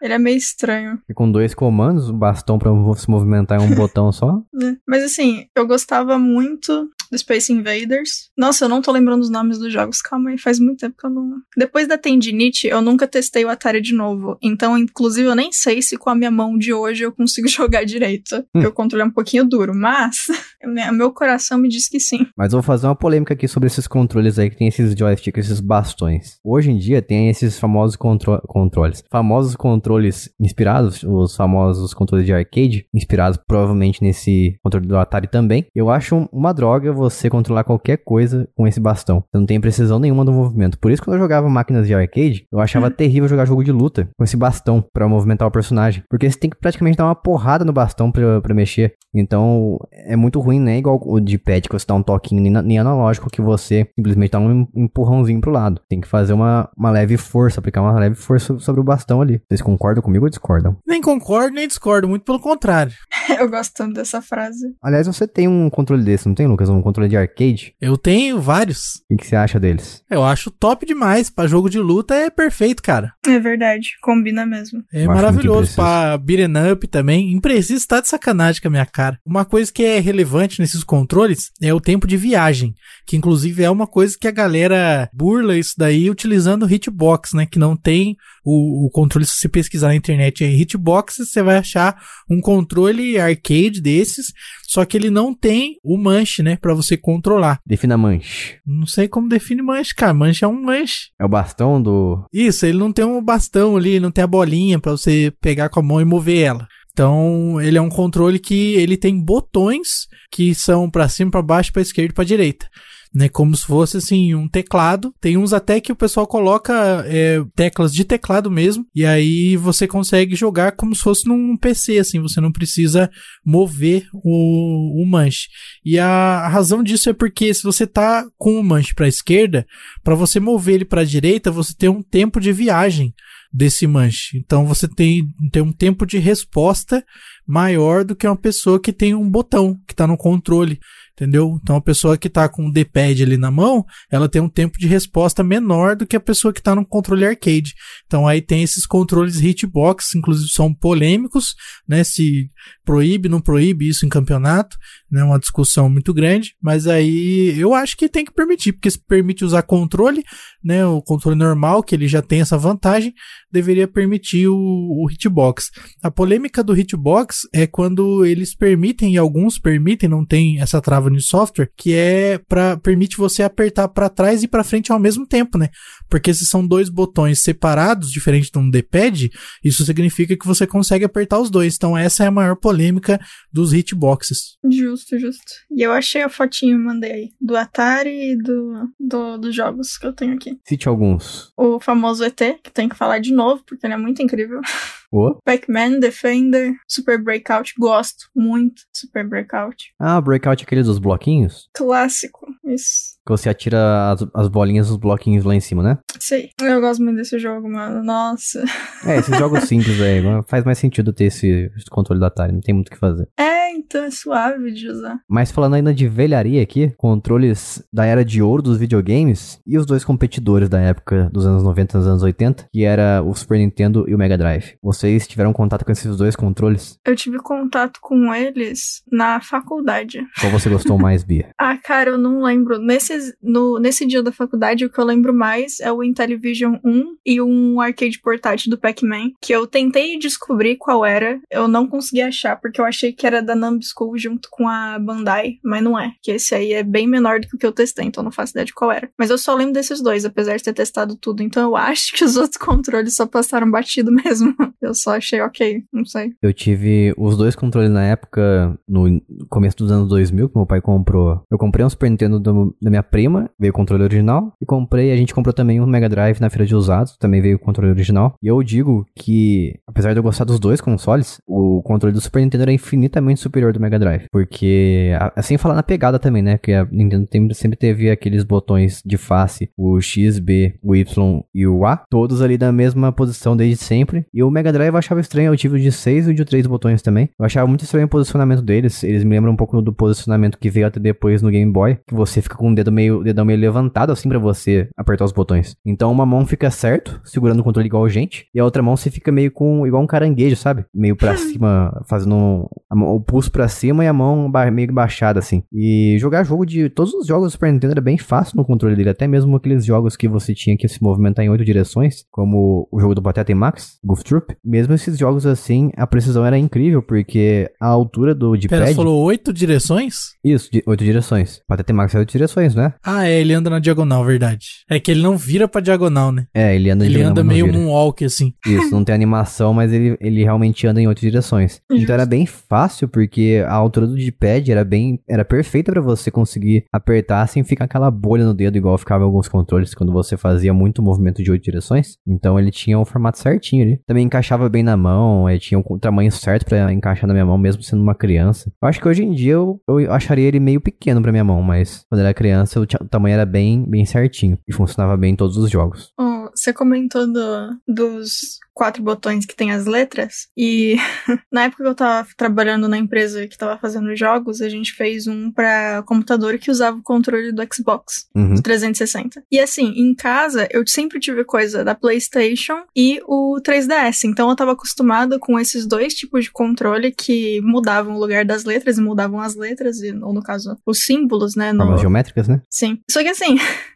Ele é meio estranho. E com dois comandos, o bastão pra se movimentar é um botão só. né? Mas assim, eu gostava muito do Space Invaders. Nossa, eu não tô lembrando os nomes dos jogos. Calma aí, faz muito tempo que eu não. Depois da tendinite, eu nunca testei o Atari de novo. Então, inclusive, eu nem sei se com a minha mão de hoje eu consigo jogar direito. Porque o controle é um pouquinho duro, mas meu coração me diz que sim. Mas vou fazer uma polêmica aqui sobre esses controles aí que tem esses joysticks, esses bastões. Hoje em dia tem esses famosos contro controles. Famosos controles inspirados, os famosos controles de arcade, inspirados provavelmente nesse controle do Atari também. Eu acho uma droga você controlar qualquer coisa com esse bastão. Você não tem precisão nenhuma do movimento. Por isso, quando eu jogava máquinas de arcade, eu achava terrível jogar jogo de luta com esse bastão pra movimentar o personagem. Porque você tem que praticamente dar uma porrada no bastão pra, pra mexer. Então, é muito ruim, né? Igual o de pad, que você dá um toquinho nem, nem analógico, que você simplesmente dá um empurrãozinho pro lado. Tem que fazer uma, uma leve força, aplicar uma leve força sobre o bastão ali. Vocês concordam comigo ou discordam? Nem concordo, nem discordo, muito pelo contrário. Eu gosto tanto dessa frase. Aliás, você tem um controle desse, não tem, Lucas? Um controle de arcade? Eu tenho vários. O que, que você acha deles? Eu acho top demais. Pra jogo de luta é perfeito, cara. É verdade, combina mesmo. É Eu maravilhoso. Pra beat'em up também. Impreciso tá de sacanagem com a minha cara. Uma coisa que é relevante nesses controles é o tempo de viagem. Que inclusive é uma coisa que a galera burla isso daí utilizando o hitbox, né? Que não tem o, o controle. Se você pesquisar na internet aí, hitbox, você vai achar um controle arcade desses. Só que ele não tem o manche, né? Pra você controlar. Defina manche. Não sei como define manche, cara. Manche é um manche. É o bastão do. Isso, ele não tem um bastão ali, não tem a bolinha pra você pegar com a mão e mover ela. Então, ele é um controle que ele tem botões que são pra cima, pra baixo, pra esquerda pra direita. Né, como se fosse assim um teclado. Tem uns até que o pessoal coloca é, teclas de teclado mesmo. E aí você consegue jogar como se fosse num PC, assim. Você não precisa mover o, o manche. E a razão disso é porque se você tá com o manche para esquerda, para você mover ele para direita, você tem um tempo de viagem desse manche. Então você tem, tem um tempo de resposta maior do que uma pessoa que tem um botão que está no controle entendeu? Então a pessoa que está com o D-pad ali na mão, ela tem um tempo de resposta menor do que a pessoa que está no controle arcade. Então aí tem esses controles hitbox, inclusive são polêmicos, né? Se proíbe, não proíbe isso em campeonato, né? Uma discussão muito grande, mas aí eu acho que tem que permitir, porque se permite usar controle, né? O controle normal, que ele já tem essa vantagem, deveria permitir o, o hitbox. A polêmica do hitbox é quando eles permitem, e alguns permitem, não tem essa trava no software, que é para permite você apertar para trás e para frente ao mesmo tempo, né? Porque se são dois botões separados, diferente de um D-pad, isso significa que você consegue apertar os dois. Então essa é a maior polêmica dos hitboxes. Justo, justo. E eu achei a fotinho, mandei aí, do Atari e do, do, dos jogos que eu tenho aqui. Cite alguns. O famoso ET, que tem que falar de novo, porque ele é muito incrível. Oh. Pac-Man, Defender, Super Breakout, gosto muito de Super Breakout. Ah, Breakout é aquele dos bloquinhos? Clássico, isso. Que você atira as, as bolinhas dos bloquinhos lá em cima, né? Sei. Eu gosto muito desse jogo, mano. Nossa. É, esses jogos simples, velho. Faz mais sentido ter esse, controle da Atari, não tem muito o que fazer. É, então é suave de usar. Mas falando ainda de velharia aqui, controles da era de ouro dos videogames e os dois competidores da época dos anos 90 e dos anos 80, que era o Super Nintendo e o Mega Drive. Vocês tiveram contato com esses dois controles? Eu tive contato com eles na faculdade. Qual você gostou mais, Bia? ah, cara, eu não lembro. Nesse, no, nesse dia da faculdade, o que eu lembro mais é o Intellivision 1 e um arcade portátil do Pac-Man, que eu tentei descobrir qual era. Eu não consegui achar, porque eu achei que era da Numbskull junto com a Bandai, mas não é. Que esse aí é bem menor do que o que eu testei, então não faço ideia de qual era. Mas eu só lembro desses dois, apesar de ter testado tudo. Então eu acho que os outros controles só passaram batido mesmo. Eu só achei ok, não sei. Eu tive os dois controles na época, no começo dos anos 2000, que meu pai comprou. Eu comprei um Super Nintendo do, da minha prima, veio o controle original, e comprei, a gente comprou também um Mega Drive na feira de usados, também veio o controle original. E eu digo que, apesar de eu gostar dos dois consoles, o controle do Super Nintendo era infinitamente superior do Mega Drive. Porque, assim falar na pegada também, né? Porque a Nintendo sempre teve aqueles botões de face, o X, B, o Y e o A, todos ali na mesma posição desde sempre. E o Mega Drive eu achava estranho, eu tive o de 6 e o de 3 botões também. Eu achava muito estranho o posicionamento deles. Eles me lembram um pouco do posicionamento que veio até depois no Game Boy, que você fica com o dedo meio, o dedão meio levantado assim para você apertar os botões. Então uma mão fica certo, segurando o controle igual gente, e a outra mão você fica meio com igual um caranguejo, sabe? Meio para cima, fazendo mão, o pulso para cima e a mão meio baixada assim. E jogar jogo de todos os jogos do Super Nintendo era bem fácil no controle dele, até mesmo aqueles jogos que você tinha que se movimentar em oito direções, como o jogo do Pateta e Max, Goof Troop. Mesmo esses jogos assim, a precisão era incrível, porque a altura do de Pera, falou oito direções? Isso, de oito direções. Pateta e Max é oito direções, né? Ah, é, ele anda na diagonal, verdade. É que ele não vira pra diagonal, né? É, ele anda Ele diagonal, anda meio moonwalk, assim. Isso, não tem animação, mas ele, ele realmente anda em oito direções. Justo. Então era bem fácil, porque a altura do D-pad era bem, era perfeita para você conseguir apertar sem ficar aquela bolha no dedo, igual ficava em alguns controles quando você fazia muito movimento de oito direções. Então ele tinha o um formato certinho ali. Também encaixava bem na mão, ele tinha o tamanho certo para encaixar na minha mão, mesmo sendo uma criança. Eu acho que hoje em dia eu, eu acharia ele meio pequeno pra minha mão, mas quando era criança o, o tamanho era bem, bem certinho e funcionava bem em todos os jogos. Oh, você comentou do, dos quatro botões que tem as letras. E na época que eu tava trabalhando na empresa que tava fazendo jogos, a gente fez um para computador que usava o controle do Xbox, uhum. do 360. E assim, em casa eu sempre tive coisa da PlayStation e o 3DS. Então eu tava acostumada com esses dois tipos de controle que mudavam o lugar das letras e mudavam as letras, ou no caso, os símbolos, né? Formas no... geométricas, né? Sim. Só que assim.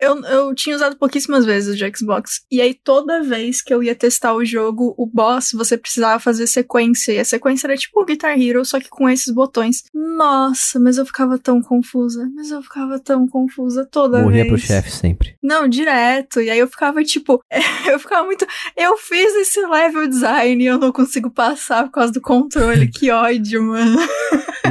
eu, eu tinha usado pouquíssimas vezes de Xbox. E aí, toda vez que eu ia testar o jogo, o boss, você precisava fazer sequência. E a sequência era tipo o Guitar Hero, só que com esses botões. Nossa, mas eu ficava tão confusa. Mas eu ficava tão confusa toda Morria vez. pro chefe sempre. Não, direto. E aí eu ficava tipo. eu ficava muito. Eu fiz esse level design e eu não consigo passar por causa do controle. que ódio, mano.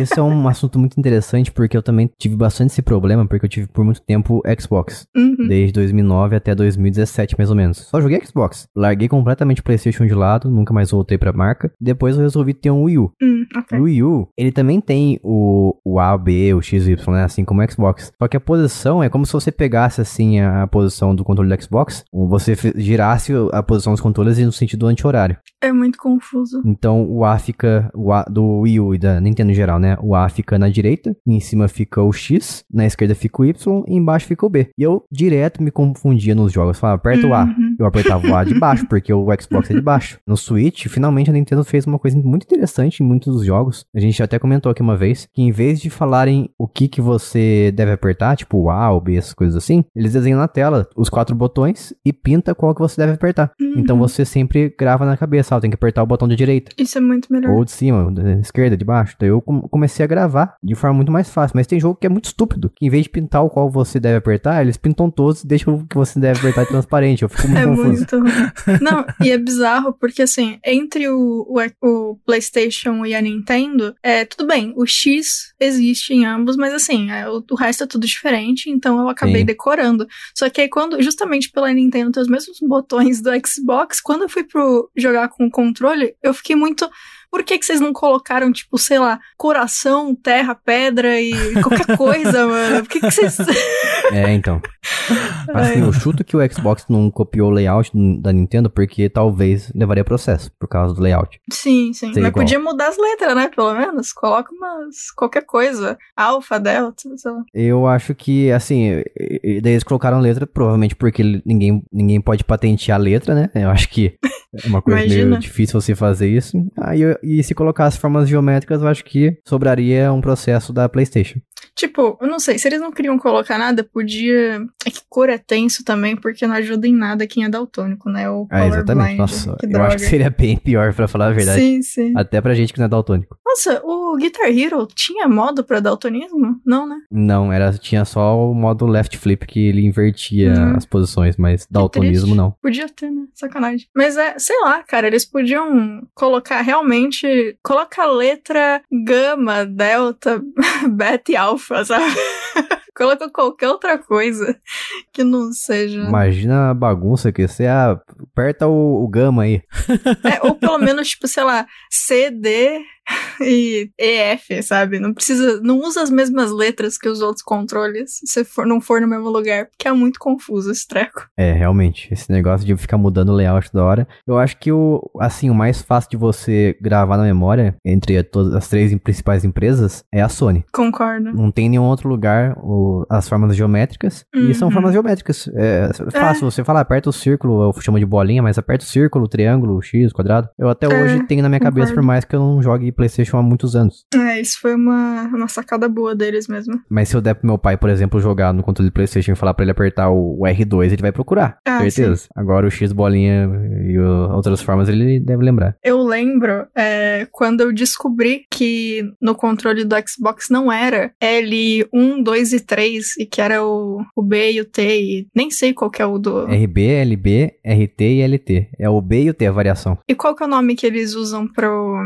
Isso é um assunto muito interessante porque eu também tive bastante esse problema, porque eu tive por muito tempo Xbox. Uhum. Desde 2009 até 2017, mais ou menos. Só joguei Xbox. Larguei completamente completamente o PlayStation de lado, nunca mais voltei pra marca. Depois eu resolvi ter um Wii U. Hum, ok. O Wii U, ele também tem o, o A, o B, o X, o Y, né? Assim como o Xbox. Só que a posição é como se você pegasse, assim, a, a posição do controle do Xbox, ou você girasse a posição dos controles no sentido anti-horário. É muito confuso. Então o A fica, o A do Wii U e da Nintendo em geral, né? O A fica na direita, em cima fica o X, na esquerda fica o Y e embaixo fica o B. E eu direto me confundia nos jogos. Falava, aperta o A. Uhum. Eu apertava o A de baixo, porque o Xbox é de baixo. No Switch, finalmente a Nintendo fez uma coisa muito interessante em muitos dos jogos. A gente até comentou aqui uma vez que em vez de falarem o que que você deve apertar, tipo o A ou B, essas coisas assim, eles desenham na tela os quatro botões e pinta qual que você deve apertar. Uhum. Então você sempre grava na cabeça, ó, tem que apertar o botão de direita. Isso é muito melhor. Ou de cima, da esquerda, de baixo. Daí eu com- comecei a gravar de forma muito mais fácil. Mas tem jogo que é muito estúpido. Que em vez de pintar o qual você deve apertar, eles pintam todos e deixam o que você deve apertar transparente. Eu fico muito É confuso. muito. Não, e é bizarro porque assim, entre o, o, o PlayStation e a Nintendo, é tudo bem, o X existe em ambos, mas assim, é, o, o resto é tudo diferente, então eu acabei Sim. decorando. Só que aí quando, justamente pela Nintendo ter os mesmos botões do Xbox, quando eu fui pro jogar com o controle, eu fiquei muito. Por que, que vocês não colocaram, tipo, sei lá, coração, terra, pedra e qualquer coisa, mano? Por que, que vocês. É, então. Assim, eu chuto que o Xbox não copiou o layout da Nintendo porque talvez levaria processo por causa do layout. Sim, sim. Ser Mas igual. podia mudar as letras, né? Pelo menos. Coloca umas. qualquer coisa. Alfa, delta, sei lá. Eu acho que, assim, daí eles colocaram letra, provavelmente porque ninguém, ninguém pode patentear a letra, né? Eu acho que é uma coisa meio Imagina. difícil você fazer isso. Aí, eu- e se colocasse formas geométricas, eu acho que sobraria um processo da PlayStation. Tipo, eu não sei, se eles não queriam colocar nada, podia. É que cor é tenso também, porque não ajuda em nada quem é daltônico, né? O Ah, exatamente. colorblind. Nossa, que eu droga. acho que seria bem pior, pra falar a verdade. Sim, sim. Até pra gente que não é daltônico. Nossa, o Guitar Hero tinha modo pra daltonismo? Não, né? Não, era, tinha só o modo left flip que ele invertia Hum. as posições, mas daltonismo não. Podia ter, né? Sacanagem. Mas é, sei lá, cara, eles podiam colocar realmente. Coloca a letra gama, delta, beta e alfa, sabe? Coloca qualquer outra coisa que não seja. Imagina a bagunça que você ah, aperta o, o gama aí. É, ou pelo menos, tipo, sei lá, C, D e EF, sabe? Não precisa. Não usa as mesmas letras que os outros controles se for, não for no mesmo lugar, porque é muito confuso esse treco. É, realmente, esse negócio de ficar mudando o layout da hora. Eu acho que o, assim, o mais fácil de você gravar na memória entre todas as três principais empresas é a Sony. Concordo. Não tem nenhum outro lugar o- as formas geométricas. E são Uhum. formas geométricas. É fácil, você fala, aperta o círculo, eu chamo de bolinha, mas aperta o círculo, o triângulo, o X, o quadrado. Eu até É, hoje tenho na minha cabeça, concordo. por mais que eu não jogue PlayStation há muitos anos. É, isso foi uma, uma sacada boa deles mesmo. Mas se eu der pro meu pai, por exemplo, jogar no controle do PlayStation e falar pra ele apertar o, o R2, ele vai procurar. Ah, certeza. Agora o X bolinha e o- outras formas ele deve lembrar. Eu lembro é, quando eu descobri que no controle do Xbox não era L1, 2 e 3, e que era o, o B e o T, e nem sei qual que é o do. RB, LB, RT e LT. É o B e o T a variação. E qual que é o nome que eles usam pro.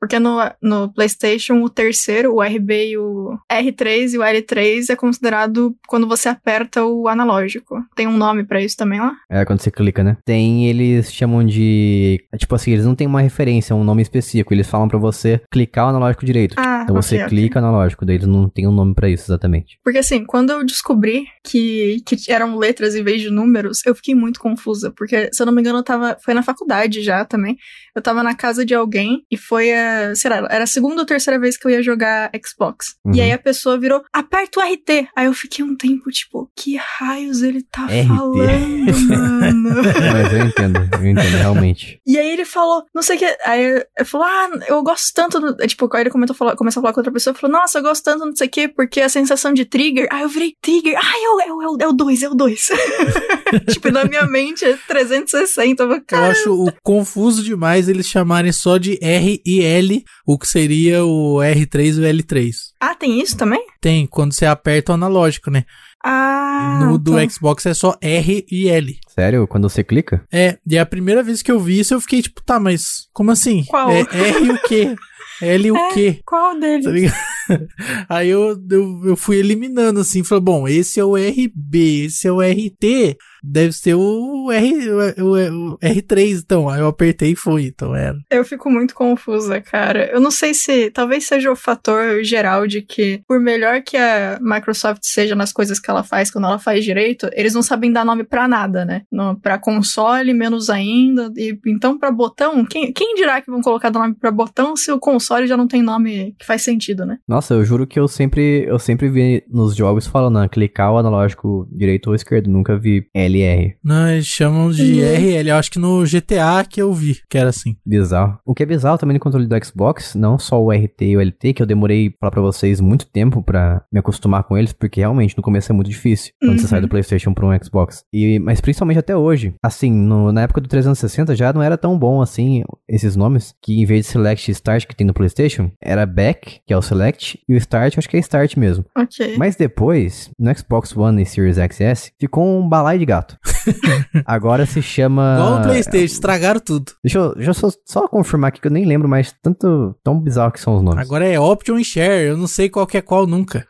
Porque no, no PlayStation, o terceiro, o RB e o R3 e o L3 é considerado quando você aperta o analógico. Tem um nome pra isso também lá? É quando você clica, né? Tem, eles chamam de. é Tipo assim, eles não têm uma referência, um nome específico. Eles falam pra você clicar o analógico direito. Ah, então você ok, ok. clica o analógico, daí eles não têm um nome pra isso exatamente. Porque assim, quando eu descobri que, que eram letras em vez de números, eu fiquei muito confusa. Porque, se eu não me engano, eu tava. Foi na faculdade já também. Eu tava na casa de alguém e foi a. Sei lá, era a segunda ou terceira vez que eu ia jogar Xbox. Uhum. E aí a pessoa virou, aperta o RT. Aí eu fiquei um tempo, tipo, que raios ele tá RT. falando, mano? Mas eu entendo, eu entendo, realmente. E aí ele falou, não sei o que. Aí eu, eu falou, ah, eu gosto tanto. Do... é, Tipo, aí ele comentou, falou, começou a falar com outra pessoa, falou, nossa, eu gosto tanto, não sei o que, porque a sensação de trigger. Aí eu virei, trigger, ah, é o 2, é, o- é, o- é o 2, é o 2. tipo, na minha mente é 360. Eu, falei, Eu acho o confuso demais eles chamarem só de R e L, o que seria o R3 e o L3. ah, tem isso também? Tem, quando você aperta o analógico, né? Ah. no do tá. Xbox é só R e L. Sério? Quando você clica? É, e a primeira vez que eu vi isso, eu fiquei tipo, tá, mas como assim? Qual? É R o quê? L o É. quê? Qual deles? Tá ligado? Aí eu, eu, eu fui eliminando assim, falei, bom, esse é o RB, esse é o RT, deve ser o, R, o, o, R3, então. Aí eu apertei e foi, então era. Eu fico muito confusa, cara. Eu não sei se. Talvez seja o fator geral de que, por melhor que a Microsoft seja nas coisas que ela faz quando ela faz direito, eles não sabem dar nome para nada, né? No, pra console, menos ainda. E então, para botão, quem, quem dirá que vão colocar nome para botão se o console já não tem nome que faz sentido, né? Nossa, eu juro que eu sempre, eu sempre vi nos jogos falando, ah, clicar o analógico direito ou esquerdo. Nunca vi LR. Não, eles chamam de uhum. RL. Eu acho que no GTA que eu vi, que era assim. Bizarro. O que é bizarro também no controle do Xbox, não só o RT e o LT, que eu demorei falar pra vocês muito tempo para me acostumar com eles, porque realmente no começo é muito difícil quando uhum. você sai do uhum. PlayStation pra um Xbox. E, mas principalmente até hoje. Assim, no, na época do 360 já não era tão bom assim esses nomes, que em vez de Select e Start que tem no PlayStation, era Back, que é o Select, e o Start, acho que é Start mesmo. Ok. Mas depois, no Xbox One e Series XS, ficou um balai de gato. Agora se chama. Igual o PlayStation, estragaram tudo. Deixa eu, deixa eu só, só, confirmar aqui que eu nem lembro mais tanto tão bizarro que são os nomes. Agora é Option e Share, eu não sei qual que é qual nunca.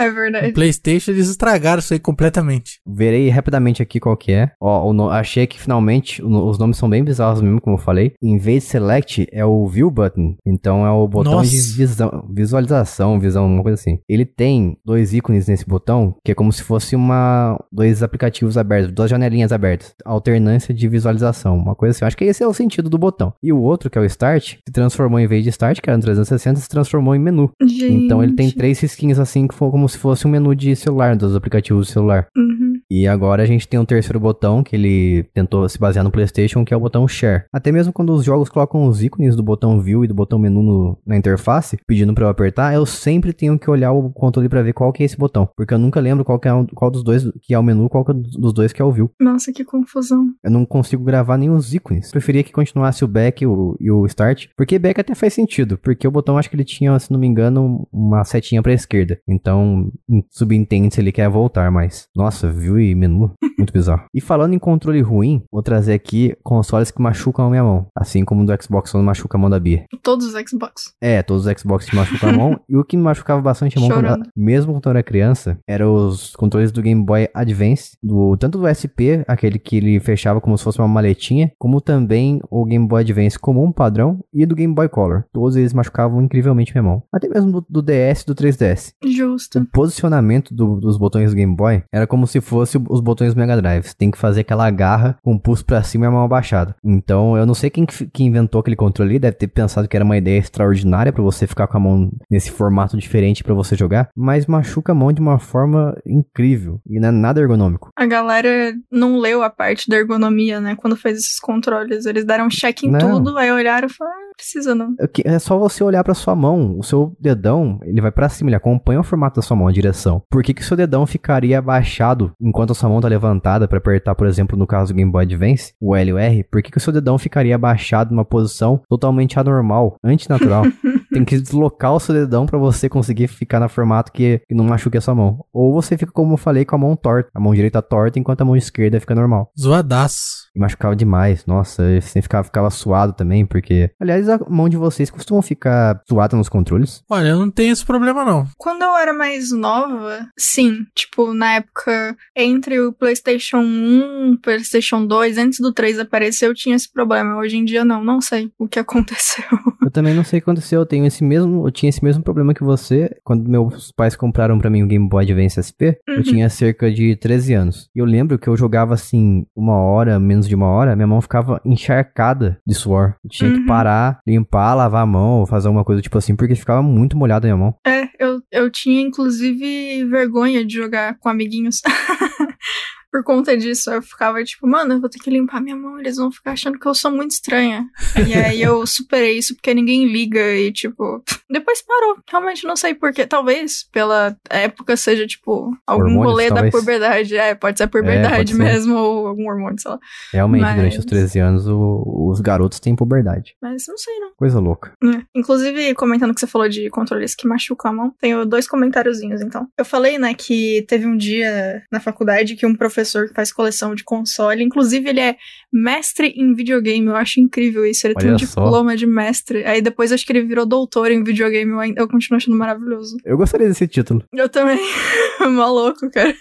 É verdade. O PlayStation eles estragaram isso aí completamente. Verei rapidamente aqui qual que é. Ó, no, achei que finalmente o, os nomes são bem bizarros mesmo, como eu falei. Em vez de Select, é o View Button. Então é o botão Nossa. de visão, visualização, visão, uma coisa assim. Ele tem dois ícones nesse botão, que é como se fosse uma dois aplicativos abertos, duas janelinhas abertas. Alternância de visualização, uma coisa assim. Eu acho que esse é o sentido do botão. E o outro, que é o Start, se transformou em vez de Start, que era no 360, se transformou em menu. Gente. Então ele tem três risquinhos assim, que foi como se fosse um menu de celular, dos aplicativos do celular. Uhum. E agora a gente tem um terceiro botão que ele tentou se basear no PlayStation, que é o botão Share. Até mesmo quando os jogos colocam os ícones do botão View e do botão Menu no, na interface, pedindo para eu apertar, eu sempre tenho que olhar o controle para ver qual que é esse botão, porque eu nunca lembro qual, é, qual dos dois que é o menu, qual é dos dois que é o View. Nossa, que confusão. Eu não consigo gravar nem os ícones. Preferia que continuasse o Back o, e o Start, porque Back até faz sentido, porque o botão acho que ele tinha, se não me engano, uma setinha para esquerda. Então, subentende se ele quer voltar, mas nossa, View e menu muito bizarro. E falando em controle ruim, vou trazer aqui consoles que machucam a minha mão. Assim como o do Xbox One machuca a mão da Bia. Todos os Xbox. É, todos os Xbox que machucam a mão. e o que me machucava bastante a mão, quando, mesmo quando eu era criança, eram os controles do Game Boy Advance. Do, tanto do SP, aquele que ele fechava como se fosse uma maletinha, como também o Game Boy Advance comum, padrão, e do Game Boy Color. Todos eles machucavam incrivelmente minha mão. Até mesmo do, do DS e do 3DS. Justo. O posicionamento do, dos botões do Game Boy era como se fosse os botões Mega Mega Drive. Tem que fazer aquela garra com o pulso pra cima e a mão abaixada. Então, eu não sei quem que inventou aquele controle, deve ter pensado que era uma ideia extraordinária para você ficar com a mão nesse formato diferente para você jogar, mas machuca a mão de uma forma incrível e não é nada ergonômico. A galera não leu a parte da ergonomia, né, quando fez esses controles. Eles deram um check em não. tudo, aí olharam e falaram, precisa não. É só você olhar para sua mão, o seu dedão, ele vai para cima, ele acompanha o formato da sua mão, a direção. Por que que o seu dedão ficaria abaixado enquanto a sua mão tá levantada levantada para apertar, por exemplo, no caso do Game Boy Advance, o L e o R, por que, que o seu dedão ficaria abaixado numa posição totalmente anormal, antinatural? Tem que deslocar o seu dedão para você conseguir ficar no formato que, que, não machuque a sua mão. Ou você fica, como eu falei, com a mão torta. A mão direita torta, enquanto a mão esquerda fica normal. Zoadaço. E machucava demais. Nossa, você ficava, ficava suado também, porque... Aliás, a mão de vocês costumam ficar suada nos controles? Olha, eu não tenho esse problema, não. Quando eu era mais nova, sim. Tipo, na época, entre o PlayStation 1 PlayStation 2, antes do 3 aparecer, eu tinha esse problema. Hoje em dia, não. Não sei o que aconteceu. Eu também não sei o que aconteceu. Eu tenho esse mesmo, eu tinha esse mesmo problema que você quando meus pais compraram para mim o Game Boy Advance SP. Uhum. Eu tinha cerca de 13 anos. E eu lembro que eu jogava assim uma hora, menos de uma hora, minha mão ficava encharcada de suor. Eu tinha uhum. que parar, limpar, lavar a mão, fazer alguma coisa tipo assim, porque ficava muito molhada a minha mão. É, eu, eu tinha inclusive vergonha de jogar com amiguinhos. por conta disso, eu ficava tipo, mano, eu vou ter que limpar minha mão, eles vão ficar achando que eu sou muito estranha. e aí eu superei isso porque ninguém liga e, tipo, depois parou. Realmente não sei porquê. Talvez pela época seja, tipo, algum Hormônios, rolê talvez. da puberdade. É, pode ser a puberdade é, mesmo, ou algum hormônio, sei lá. Realmente, Mas... durante os 13 anos, o, os garotos têm puberdade. Mas não sei, não. Coisa louca. É. Inclusive, comentando que você falou de controles que machucam a mão, tenho dois comentáriozinhos, então. Eu falei, né, que teve um dia na faculdade que um professor professor que faz coleção de console. Inclusive, ele é mestre em videogame. Eu acho incrível isso. Ele tem um Olha só. diploma de mestre. Aí depois acho que ele virou doutor em videogame. Eu, ainda- eu continuo achando maravilhoso. Eu gostaria desse título. Eu também. Maluco, cara.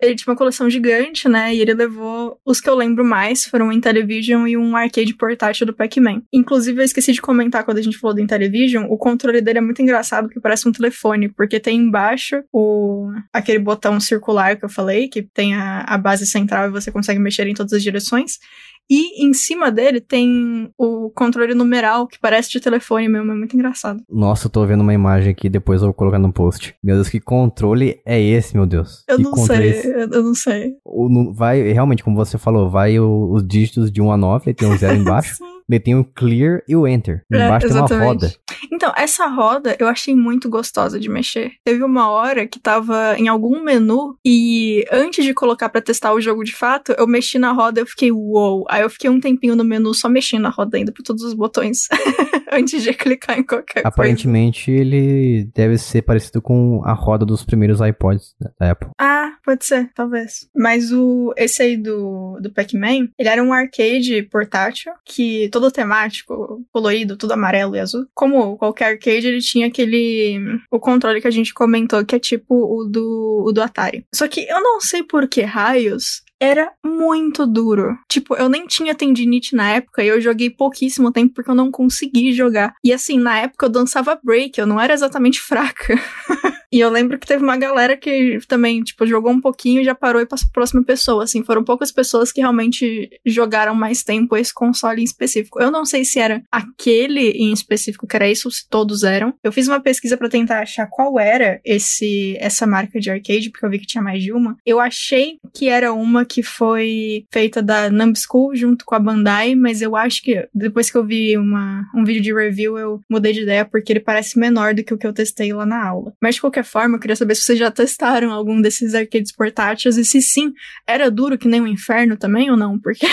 ele tinha uma coleção gigante, né? E ele levou. Os que eu lembro mais foram um Intellivision e um arcade portátil do Pac-Man. Inclusive, eu esqueci de comentar quando a gente falou do Intellivision. O controle dele é muito engraçado porque parece um telefone, porque tem embaixo o aquele botão circular que eu falei, que tem a, a base central e você consegue mexer em todas as direções. E em cima dele tem o controle numeral, que parece de telefone mesmo, é muito engraçado. Nossa, eu tô vendo uma imagem aqui, depois eu vou colocar no post. Meu Deus, que controle é esse, meu Deus? Eu que não sei, é esse? eu, não sei. O vai, realmente, como você falou, vai o- os dígitos de 1 a 9, aí tem um zero embaixo, tem o clear e o enter. É, Embaixo tem uma roda. Então, essa roda eu achei muito gostosa de mexer. Teve uma hora que tava em algum menu e antes de colocar pra testar o jogo de fato, eu mexi na roda e eu fiquei uou. Aí eu fiquei um tempinho no menu só mexendo na roda ainda por todos os botões antes de clicar em qualquer coisa. Aparentemente, ele deve ser parecido com a roda dos primeiros iPods da Apple. Ah, pode ser, talvez. Mas o esse aí do, do Pac-Man, ele era um arcade portátil que todo temático, colorido, tudo amarelo e azul. Como qualquer arcade, ele tinha aquele o controle que a gente comentou que é tipo o do o do Atari. Só que eu não sei por que raios era muito duro. Tipo, eu nem tinha tendinite na época e eu joguei pouquíssimo tempo porque eu não consegui jogar. E assim, na época eu dançava break, eu não era exatamente fraca. E eu lembro que teve uma galera que também, tipo, jogou um pouquinho e já parou e passou pra próxima pessoa, assim. Foram poucas pessoas que realmente jogaram mais tempo esse console em específico. Eu não sei se era aquele em específico que era isso ou se todos eram. Eu fiz uma pesquisa pra tentar achar qual era esse essa marca de arcade, porque eu vi que tinha mais de uma. Eu achei que era uma que foi feita da Numbskull junto com a Bandai, mas eu acho que depois que eu vi uma, um vídeo de review, eu mudei de ideia porque ele parece menor do que o que eu testei lá na aula. Mas de qualquer forma, eu queria saber se vocês já testaram algum desses arcades portáteis e se sim, era duro que nem o inferno também ou não? Porque.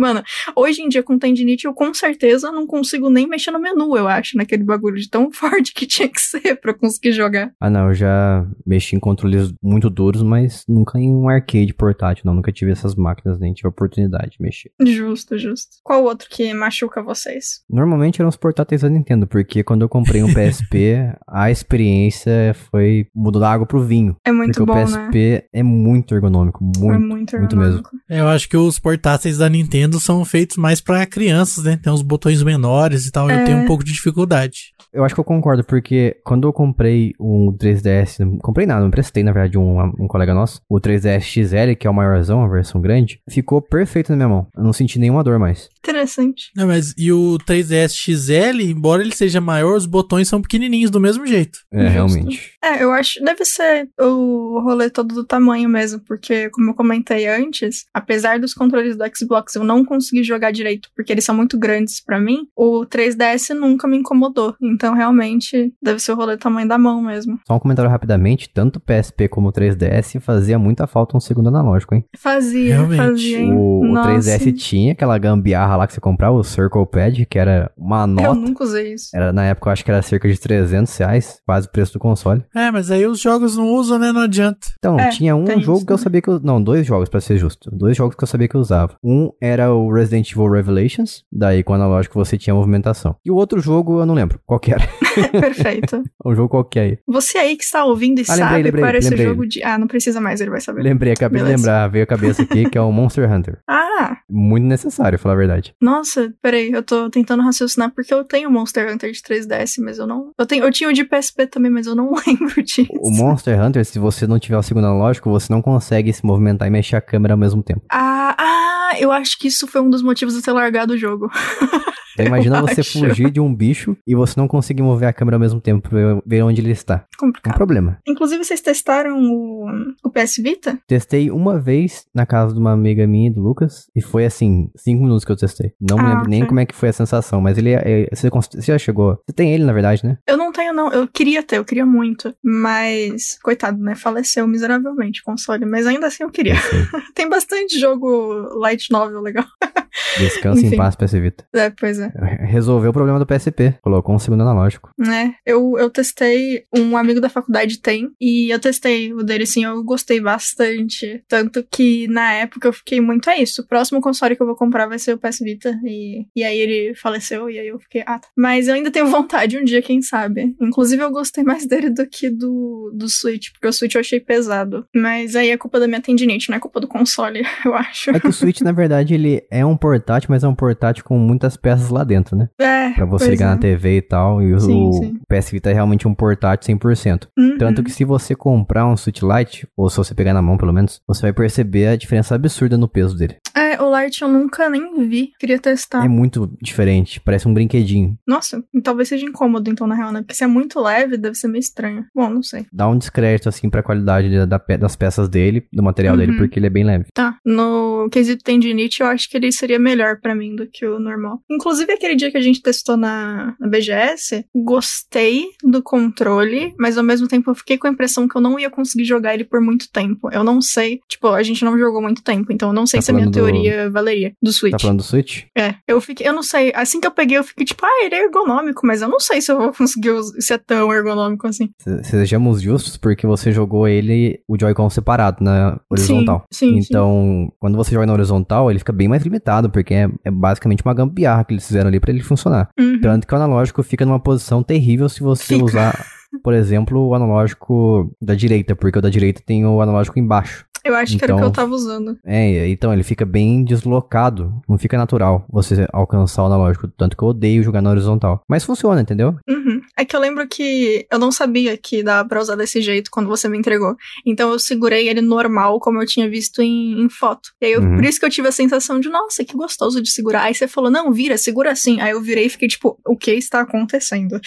Mano, hoje em dia com tendinite eu com certeza não consigo nem mexer no menu, eu acho, naquele bagulho de tão forte que tinha que ser pra conseguir jogar. Ah, não, eu já mexi em controles muito duros, mas nunca em um arcade portátil, não. Nunca tive essas máquinas, nem tive a oportunidade de mexer. Justo, justo. Qual outro que machuca vocês? Normalmente eram os portáteis da Nintendo, porque quando eu comprei um PSP, a experiência foi mudou da água pro vinho. É muito porque bom, o né? PSP é muito ergonômico, muito. é muito, muito ergonômico. Eu acho que os portáteis da Nintendo são feitos mais pra crianças, né? Tem uns botões menores e tal. Eu É. tenho um pouco de dificuldade. Eu acho que eu concordo, porque quando eu comprei um 3DS, não comprei nada, eu emprestei, na verdade, um, um colega nosso, o 3DS XL, que é o maiorzão, a versão grande, ficou perfeito na minha mão. Eu não senti nenhuma dor mais. Interessante. Não, mas e o 3DS XL, embora ele seja maior, os botões são pequenininhos do mesmo jeito. É, Justo. realmente. É, eu acho. Deve ser o rolê todo do tamanho mesmo, porque, como eu comentei antes, apesar dos controles do Xbox eu não consegui jogar direito porque eles são muito grandes pra mim, o 3DS nunca me incomodou. Então, realmente, deve ser o rolê do tamanho da mão mesmo. Só um comentário rapidamente, tanto o PSP como o 3DS fazia muita falta um segundo analógico, hein? Fazia, Realmente. fazia. hein? O, o Nossa, 3DS tinha aquela gambiarra lá que você comprava, o Circle Pad, que era uma Eu nota. nunca usei isso. Era, na época eu acho que era cerca de 300 reais, quase o preço do console. É, mas aí os jogos não usam, né? Não adianta. É, Então, tinha um jogo isso que eu sabia que eu. Não, dois jogos, pra ser justo. Dois jogos que eu sabia que eu usava. Um era o Resident Evil Revelations, daí com o analógico você tinha movimentação. E o outro jogo eu não lembro qual que era. Perfeito. um jogo qualquer aí. Você aí que está ouvindo e Ah, lembrei, sabe lembrei, qual era esse lembrei. jogo de. Ah, não precisa mais, ele vai saber. Lembrei, acabei de Beleza. lembrar, veio a cabeça aqui, que é o Monster Hunter. Ah, Muito necessário, falar a verdade. Nossa, peraí, eu tô tentando raciocinar porque eu tenho Monster Hunter de 3DS, mas eu não. Eu, tenho, eu tinha o de PSP também, mas eu não lembro disso. O Monster Hunter, se você não tiver o segundo analógico, você não consegue se movimentar e mexer a câmera ao mesmo tempo. Ah, ah, eu acho que isso foi um dos motivos de ter largado o jogo. Então imagina você acho. fugir de um bicho e você não conseguir mover a câmera ao mesmo tempo pra ver- onde ele está. É um Complicado. problema. Inclusive, vocês testaram o, o PS Vita? Testei uma vez na casa de uma amiga minha, do Lucas, e foi assim, cinco minutos que eu testei. Não me Ah, lembro nem como é que foi a sensação, mas ele é, é- você, você já chegou. Você tem ele, na verdade, né? Eu não tenho, não. Eu queria ter, eu queria muito. Mas, coitado, né? Faleceu miseravelmente o console. Mas ainda assim eu queria. Eu. Tem bastante jogo light novel legal. Descansa em paz, PS Vita. É, pois é. Resolveu o problema do PSP. Colocou um segundo analógico. É, eu, eu testei, um amigo da faculdade tem, e eu testei o dele, sim, eu gostei bastante. Tanto que na época eu fiquei muito, é isso, o próximo console que eu vou comprar vai ser o PS Vita, e, e aí ele faleceu, e aí eu fiquei, ah, tá. Mas eu ainda tenho vontade um dia, quem sabe. Inclusive eu gostei mais dele do que do, do Switch, porque o Switch eu achei pesado. Mas aí é culpa da minha tendinite, não é culpa do console, eu acho. É que o Switch, na verdade, ele é um portátil, mas é um portátil com muitas peças lá dentro, né? É, Pra você ligar é. na TV e tal. E o, Sim, o sim. PS Vita é realmente um portátil 100%. Uhum. Tanto que se você comprar um Switch Lite, ou se você pegar na mão pelo menos, você vai perceber a diferença absurda no peso dele. É, o Lite eu nunca nem vi. Queria testar. É muito diferente, parece um brinquedinho. Nossa, talvez seja incômodo então, na real, né? Porque se é muito leve, deve ser meio estranho. Bom, não sei. Dá um descrédito, assim, pra qualidade da- das peças dele, do material dele, Uhum. porque ele é bem leve. Tá, no quesito tendinite, eu acho que ele seria melhor pra mim do que o normal. Inclusive, aquele dia que a gente testou na, na BGS, gostei do controle, mas ao mesmo tempo eu fiquei com a impressão que eu não ia conseguir jogar ele por muito tempo. Eu não sei, tipo, a gente não jogou muito tempo, então eu não sei Tá se a minha falando do- valeria. Do Switch. Tá falando do Switch? É, eu fiquei, eu não sei, assim que eu peguei, eu fiquei tipo, ah, ele é ergonômico, mas eu não sei se eu vou conseguir us- se é tão ergonômico assim. Se- Sejamos justos, porque você jogou ele, o Joy-Con separado, na horizontal. Sim, sim, então, quando você joga na horizontal, ele fica bem mais limitado, porque é, é basicamente uma gambiarra que eles fizeram ali pra ele funcionar. Uhum. Tanto que o analógico fica numa posição terrível se você Fica. usar, por exemplo, o analógico da direita, porque o da direita tem o analógico embaixo. Eu acho que era o que Então- eu tava usando. É, então ele fica bem deslocado, não fica natural você alcançar o analógico, tanto que eu odeio jogar na horizontal. Mas funciona, entendeu? Uhum. É que eu lembro que eu não sabia que dava pra usar desse jeito quando você me entregou. Então eu segurei ele normal, como eu tinha visto em, em foto. E aí, eu- Uhum. por isso que eu tive a sensação de, nossa, que gostoso de segurar. Aí você falou, não, vira, segura assim. Aí eu virei e fiquei tipo, o que está acontecendo?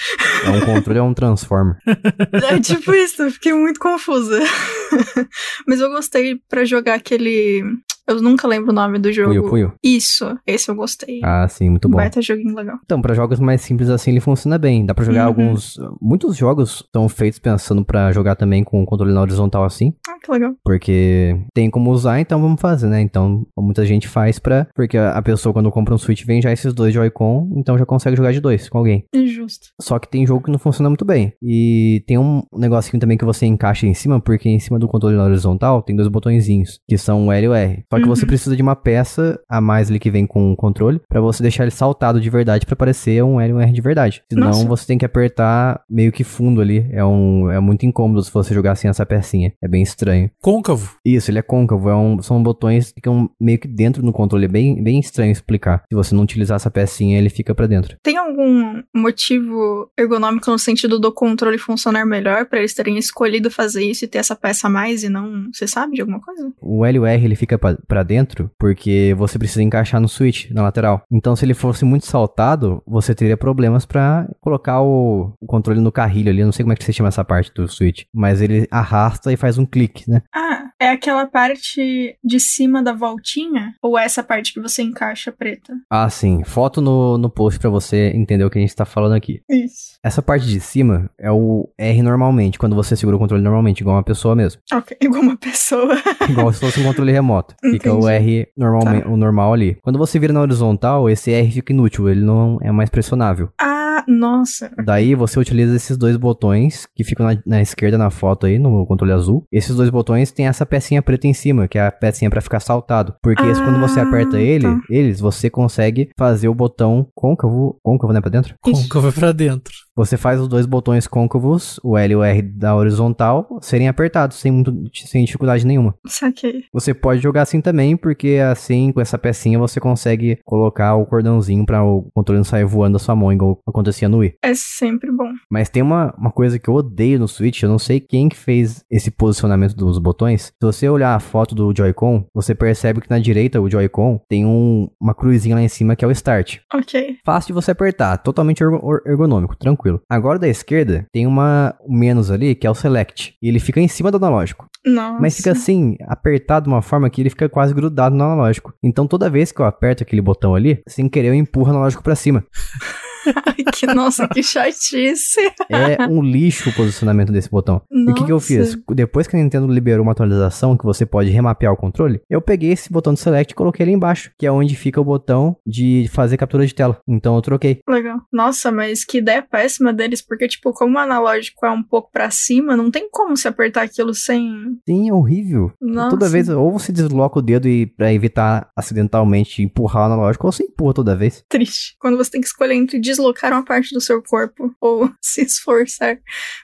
É um controle, é um transformer. é tipo isso, eu fiquei muito confusa. Mas eu gostei pra jogar aquele. Eu nunca lembro o nome do jogo. Puyo, Puyo. Isso, esse eu gostei. Ah, sim, muito bom. Baita joguinho legal. Então, pra jogos mais simples assim, ele funciona bem. Dá pra jogar Uhum. alguns. Muitos jogos são feitos pensando pra jogar também com o controle na horizontal assim. Ah, que legal. Porque tem como usar, então vamos fazer, né? Então, muita gente faz pra. Porque a a pessoa, quando compra um Switch, vem já esses dois Joy-Con, então já consegue jogar de dois com alguém. Justo. Só que tem jogo que não funciona muito bem. E tem um negocinho também que você encaixa em cima, porque em cima do controle na horizontal tem dois botõezinhos, que são o L e o R. Só que você Uhum. precisa de uma peça a mais ali que vem com o controle, pra você deixar ele saltado de verdade pra parecer um L e um R de verdade. Senão Nossa. você tem que apertar meio que fundo ali. É, um, é muito incômodo se você jogar sem essa pecinha. É bem estranho. Côncavo. Isso, ele é côncavo, é um- são botões que ficam meio que dentro do controle. É bem, bem estranho explicar. Se você não utilizar essa pecinha, ele fica pra dentro. Tem algum motivo ergonômico no sentido do controle funcionar melhor pra eles terem escolhido fazer isso e ter essa peça a mais e não. Você sabe de alguma coisa? O L e o R ele fica pra- pra dentro porque você precisa encaixar no switch, na lateral. Então, se ele fosse muito saltado, você teria problemas pra colocar o, o controle no carrilho ali. Eu não sei como é que você chama essa parte do switch, mas ele arrasta e faz um clique, né? Ah, é aquela parte de cima da voltinha? Ou é essa parte que você encaixa preta? Ah, sim. Foto no, no post pra você entender o que a gente tá falando aqui. Isso. Essa parte de cima é o R normalmente, quando você segura o controle normalmente, igual uma pessoa mesmo. Ok, igual uma pessoa. Igual se fosse um controle remoto. Fica o Entendi. R normalmente, o normal ali. Quando você vira na horizontal, esse R fica inútil, ele não é mais pressionável. ah, nossa. Daí você utiliza esses dois botões que ficam na, na esquerda na foto aí, no controle azul. Esses dois botões têm essa pecinha preta em cima, que é a pecinha pra ficar saltado. Porque esse, quando você Ah, aperta ele, tá. eles, você consegue fazer o botão côncavo, côncavo, né, pra dentro? Côncavo é pra dentro. Você faz os dois botões côncavos, o L e o R da horizontal, serem apertados, sem, muito, sem dificuldade nenhuma. Saquei. Você pode jogar assim também, porque assim, com essa pecinha, você consegue colocar o cordãozinho pra o controle não sair voando da sua mão, igual acontecia no Wii. É sempre bom. Mas tem uma, uma coisa que eu odeio no Switch, eu não sei quem que fez esse posicionamento dos botões. Se você olhar a foto do Joy-Con, você percebe que na direita, o Joy-Con, tem um, uma cruzinha lá em cima que é o Start. Ok. Fácil de você apertar, totalmente ergonômico, tranquilo. Agora da esquerda, tem uma um menos ali, que é o Select. E ele fica em cima do analógico. Nossa. Mas fica assim, apertado de uma forma que ele fica quase grudado no analógico. Então toda vez que eu aperto aquele botão ali, sem querer eu empurro o analógico pra cima. Ai, que, nossa, que chatice. É um lixo o posicionamento desse botão. E o que, que eu Nossa. fiz? Depois que a Nintendo liberou uma atualização que você pode remapear o controle, eu peguei esse botão de select e coloquei ali embaixo, que é onde fica o botão de fazer captura de tela. Então eu troquei. Legal. Nossa, mas que ideia péssima deles, porque, tipo, como o analógico é um pouco pra cima, não tem como se apertar aquilo sem. Sim, é horrível. Nossa. Toda vez, ou você desloca o dedo e para evitar acidentalmente empurrar o analógico, ou você empurra toda vez. Triste. Quando você tem que escolher entre deslocar uma parte do seu corpo ou se esforçar.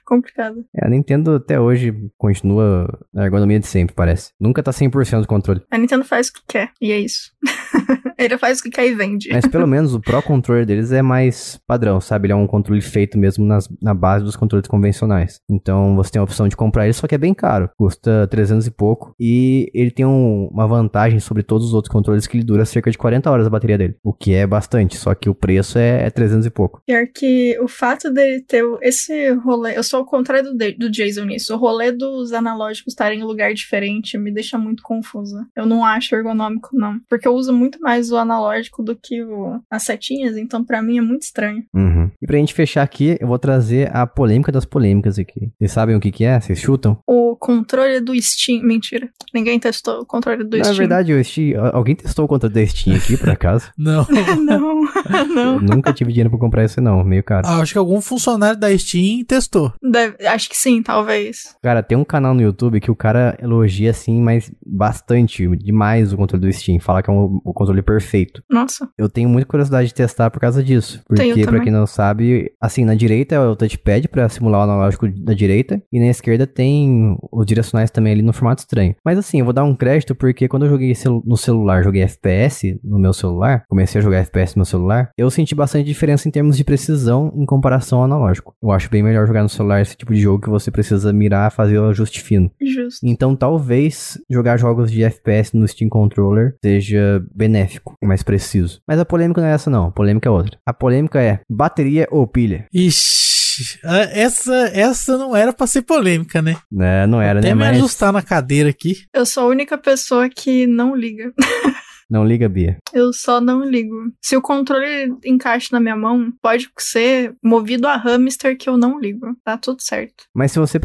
Complicado. É, a Nintendo até hoje continua na ergonomia de sempre, parece. Nunca tá 100% do controle. A Nintendo faz o que quer, e é isso. Ele faz o que quer e vende. Mas pelo menos o Pro Controller deles é mais padrão, sabe? Ele é um controle feito mesmo nas, na base dos controles convencionais. Então você tem a opção de comprar ele, só que é bem caro. Custa 300 e pouco. E ele tem um- uma vantagem sobre todos os outros controles que ele dura cerca de 40 horas a bateria dele. O que é bastante, só que o preço é, é 300 e pouco. Pior que o fato dele ter o- esse rolê. Eu sou ao contrário do, do Jason nisso. O rolê dos analógicos estarem em lugar diferente me deixa muito confusa. Eu não acho ergonômico, não. Porque eu uso muito mais o analógico do que o, as setinhas, então pra mim é muito estranho. Uhum. E pra gente fechar aqui, eu vou trazer a polêmica das polêmicas aqui. Vocês sabem o que que é? Vocês chutam? O controle do Steam. Mentira. Ninguém testou o controle do Na Steam. verdade, o Steam, alguém testou o controle da Steam aqui, por acaso? Não. não, não. Eu nunca tive dinheiro pra comprar esse não, meio caro. Ah, acho que algum funcionário da Steam testou. Deve- acho que sim, talvez. Cara, tem um canal no YouTube que o cara elogia assim, mas bastante, demais o controle do Steam. Fala que é um, o controle perfeito. Nossa. Eu tenho muita curiosidade de testar por causa disso. Tenho Porque, pra quem não sabe, assim, na direita é o touchpad pra simular o analógico da direita. E na esquerda tem os direcionais também ali no formato estranho. Mas assim, eu vou dar um crédito porque quando eu joguei no celular, joguei FPS no meu celular, comecei a jogar FPS no meu celular, eu senti bastante diferença em termos de precisão em comparação ao analógico. Eu acho bem melhor jogar no celular esse tipo de jogo que você precisa mirar, fazer o ajuste fino. Justo. Então talvez jogar jogos de FPS no Steam Controller seja benéfico, mais preciso. Mas a polêmica não é essa não, a polêmica é outra. A polêmica é bateria ou pilha? Ixi, ah, essa, essa não era pra ser polêmica, né? Né, não era, Até né? me Mas ajustar na cadeira aqui. Eu sou a única pessoa que não liga. não liga, Bia. Eu só não ligo. Se o controle encaixa na minha mão, pode ser movido a hamster que eu não ligo. Tá tudo certo. Mas se você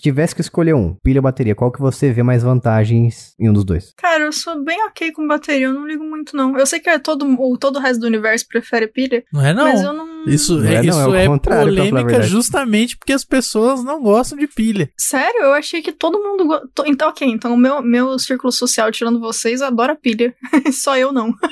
tivesse que escolher um, pilha ou bateria, qual que você vê mais vantagens em um dos dois? Cara, eu sou bem ok com bateria, eu não ligo muito, não. Eu sei que é todo, o, todo o resto do universo prefere pilha, Não é não. mas eu não. Isso, Não é, é não, isso é o é, a polêmica justamente porque as pessoas não gostam de pilha. Sério, eu achei que todo mundo. go- Então, ok, então o meu, meu círculo social, tirando vocês, adora pilha. Só eu não.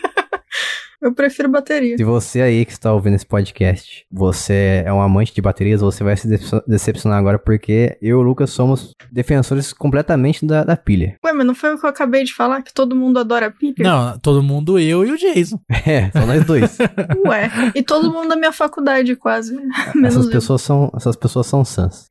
eu prefiro bateria. Se você aí que está ouvindo esse podcast, você é um amante de baterias, você vai se decep- decepcionar agora porque eu e o Lucas somos defensores completamente da, da pilha. Ué, mas não foi o que eu acabei de falar? Que todo mundo adora pilha? Não, todo mundo, eu e o Jason. É, só nós dois. Ué, e todo mundo da minha faculdade, quase. Menos essas pessoas são, essas pessoas são sãs.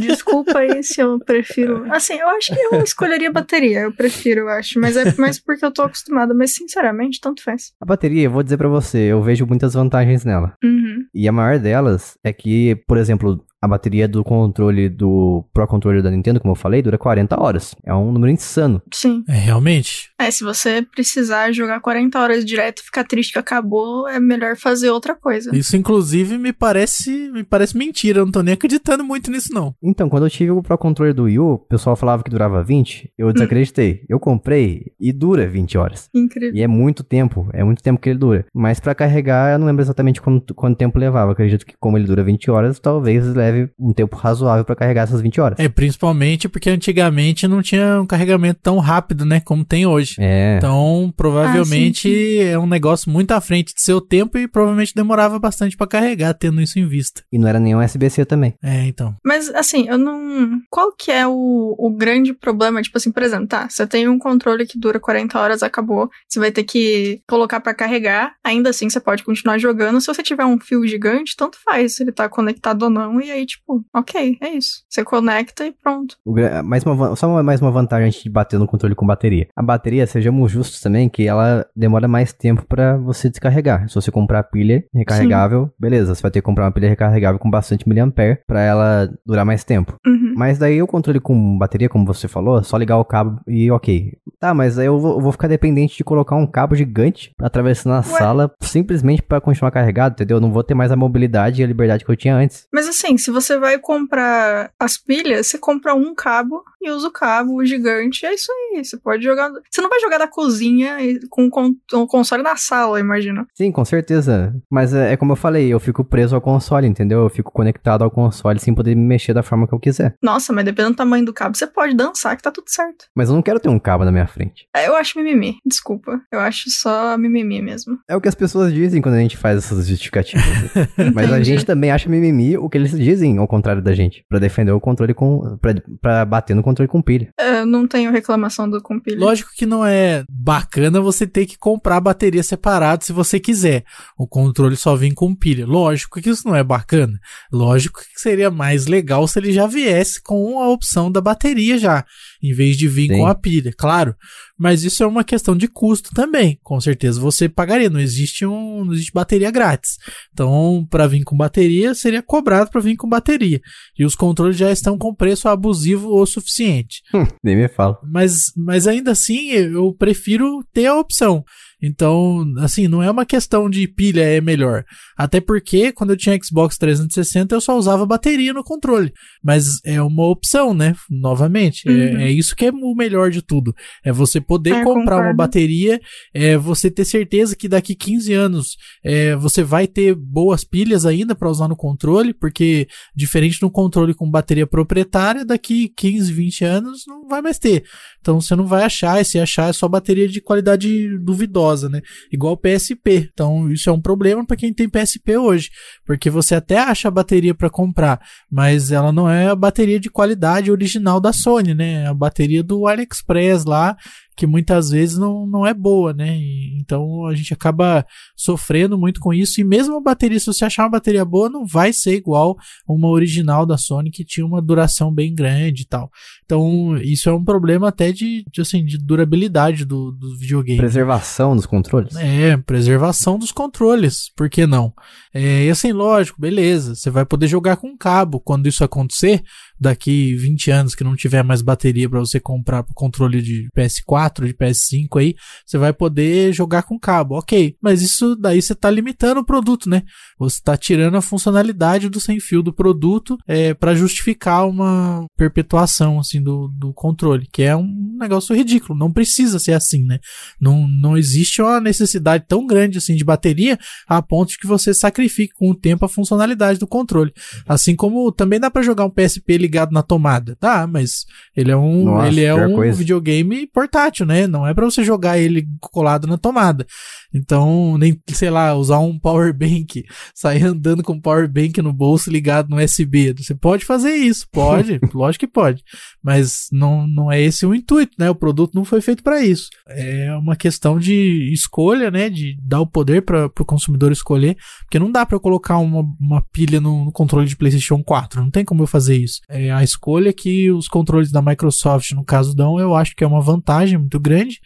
Desculpa aí se eu prefiro. Assim, eu acho que eu escolheria bateria. Eu prefiro, eu acho. Mas é mais porque eu tô acostumada. Mas, sinceramente, tanto faz. A bateria, eu vou dizer pra você, eu vejo muitas vantagens nela. Uhum. E a maior delas é que, por exemplo, a bateria do controle do Pro Controller da Nintendo, como eu falei, dura 40 horas. É um número insano. Sim. É, realmente. É, se você precisar jogar 40 horas direto e ficar triste que acabou, é melhor fazer outra coisa. Isso, inclusive, me parece, me parece mentira. Eu não tô nem acreditando muito nisso, não. Então, quando eu tive o Pro Controller do Wii U, o pessoal falava que durava 20, eu desacreditei. Eu comprei e dura 20 horas. Incrível. E é muito tempo, é muito tempo que ele dura. Mas pra carregar, eu não lembro exatamente quanto, quanto tempo levava. Eu acredito que como ele dura 20 horas, talvez leve um tempo razoável pra carregar essas 20 horas. É, principalmente porque antigamente não tinha um carregamento tão rápido, né? Como tem hoje. É. Então, provavelmente Ah, é um negócio muito à frente de seu tempo e provavelmente demorava bastante pra carregar, tendo isso em vista. E não era nem um USB-C também. É, então. Mas, assim, eu não. Qual que é o, o grande problema? Tipo assim, por exemplo, tá, você tem um controle que dura 40 horas, acabou. Você vai ter que colocar pra carregar. Ainda assim, você pode continuar jogando. Se você tiver um fio gigante, tanto faz se ele tá conectado ou não. E aí aí, tipo, ok, é isso. Você conecta e pronto. Mais uma, só mais uma vantagem de bater no controle com bateria. A bateria, sejamos justos também, que ela demora mais tempo para você descarregar. Se você comprar pilha recarregável, Sim. beleza, você vai ter que comprar uma pilha recarregável com bastante miliampere para ela durar mais tempo. Uhum. Mas daí o controle com bateria, como você falou, é só ligar o cabo e ok. Tá, mas aí eu vou, eu vou ficar dependente de colocar um cabo gigante atravessando a Ué? sala simplesmente para continuar carregado, entendeu? Eu não vou ter mais a mobilidade e a liberdade que eu tinha antes. Mas assim, se você vai comprar as pilhas, você compra um cabo e usa o cabo gigante. É isso aí. Você pode jogar. Você não vai jogar da cozinha com o console na sala, imagina. Sim, com certeza. Mas é, é, como eu falei, eu fico preso ao console, entendeu? Eu fico conectado ao console sem poder me mexer da forma que eu quiser. Nossa, mas dependendo do tamanho do cabo, você pode dançar que tá tudo certo. Mas eu não quero ter um cabo na minha frente. É, eu acho mimimi. Desculpa. Eu acho só mimimi mesmo. É o que as pessoas dizem quando a gente faz essas justificativas. mas a gente também acha mimimi o que eles dizem ao contrário da gente. para defender o controle com. Pra, pra bater no controle com pilha. Eu não tenho reclamação do com pilha. Lógico que não é bacana você ter que comprar a bateria separado se você quiser. O controle só vem com pilha. Lógico que isso não é bacana. Lógico que seria mais legal se ele já viesse com a opção da bateria já, em vez de vir Sim. com a pilha, claro. Mas isso é uma questão de custo também. Com certeza você pagaria. Não existe um, não existe bateria grátis. Então, para vir com bateria, seria cobrado para vir com bateria. E os controles já estão com preço abusivo o suficiente. Hum, nem me fala. Mas, mas ainda assim, eu prefiro ter a opção. Então, assim, não é uma questão de pilha é melhor. Até porque, quando eu tinha Xbox 360, eu só usava bateria no controle. Mas é uma opção, né? Novamente. É, uhum. É, é, isso que é o melhor de tudo. É você poder é, comprar concordo. uma bateria, é você ter certeza que daqui 15 anos é, você vai ter boas pilhas ainda para usar no controle, porque diferente do controle com bateria proprietária, daqui 15, 20 anos não vai mais ter. Então você não vai achar, e se achar é só bateria de qualidade duvidosa, né? Igual PSP. Então isso é um problema para quem tem PSP hoje, porque você até acha a bateria para comprar, mas ela não é a bateria de qualidade original da Sony, né? É a bateria do AliExpress lá, que muitas vezes não, não é boa, né? E, então a gente acaba sofrendo muito com isso. E mesmo a bateria, se você achar uma bateria boa, não vai ser igual uma original da Sony que tinha uma duração bem grande e tal. Então isso é um problema até de, de assim, de durabilidade do, do videogame. Preservação dos controles? É, preservação dos controles. Por que não? É, e assim, lógico, beleza. Você vai poder jogar com cabo. Quando isso acontecer, daqui 20 anos que não tiver mais bateria para você comprar pro controle de PS4, de PS5 aí, você vai poder jogar com cabo. OK, mas isso daí você tá limitando o produto, né? Você tá tirando a funcionalidade do sem fio do produto é, para justificar uma perpetuação assim do, do controle, que é um negócio ridículo. Não precisa ser assim, né? Não, não existe uma necessidade tão grande assim de bateria a ponto de que você sacrifique com o tempo a funcionalidade do controle. Assim como também dá para jogar um PSP ligado na tomada. Tá, mas ele é um, Nossa, ele é um coisa. videogame portátil, né? Não é para você jogar ele colado na tomada. Então, nem, sei lá, usar um power bank, sair andando com power bank no bolso ligado no USB. Você pode fazer isso, pode, lógico que pode. Mas não, não é esse o intuito, né? O produto não foi feito para isso. É uma questão de escolha, né? De dar o poder para o consumidor escolher, porque não dá para eu colocar uma, uma pilha no, no, controle de PlayStation 4, não tem como eu fazer isso. É a escolha que os controles da Microsoft, no caso, dão, eu acho que é uma vantagem muito grande.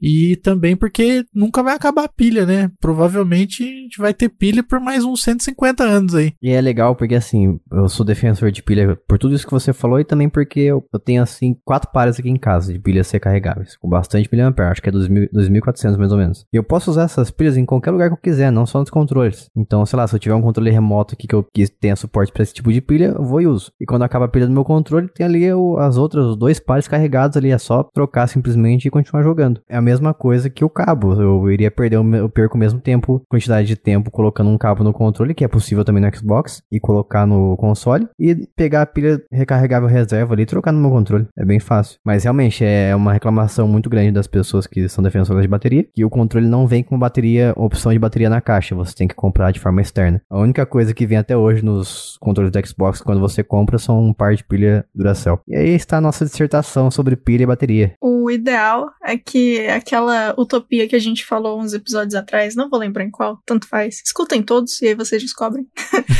E também porque nunca vai acabar a pilha, né? Provavelmente a gente vai ter pilha por mais uns 150 anos aí. E é legal porque, assim, eu sou defensor de pilha por tudo isso que você falou e também porque eu, eu tenho, assim, quatro pares aqui em casa de pilhas recarregáveis, com bastante miliampere, acho que é 2.400 mais ou menos. E eu posso usar essas pilhas em qualquer lugar que eu quiser, não só nos controles. Então, sei lá, se eu tiver um controle remoto aqui que eu que tenha suporte para esse tipo de pilha, eu vou e uso. E quando acaba a pilha do meu controle, tem ali as outras, os dois pares carregados ali, é só trocar simplesmente e continuar jogando. É a mesma coisa que o cabo. Eu iria perder, o, perco o mesmo tempo, quantidade de tempo colocando um cabo no controle, que é possível também no Xbox, e colocar no console, e pegar a pilha recarregável reserva ali e trocar no meu controle. É bem fácil. Mas realmente é uma reclamação muito grande das pessoas que são defensoras de bateria, que o controle não vem com bateria, opção de bateria na caixa, você tem que comprar de forma externa. A única coisa que vem até hoje nos controles do Xbox quando você compra são um par de pilha Duracell. E aí está a nossa dissertação sobre pilha e bateria. O ideal é que aquela utopia que a gente falou uns episódios atrás, não vou lembrar em qual, tanto faz. Escutem todos e aí vocês descobrem.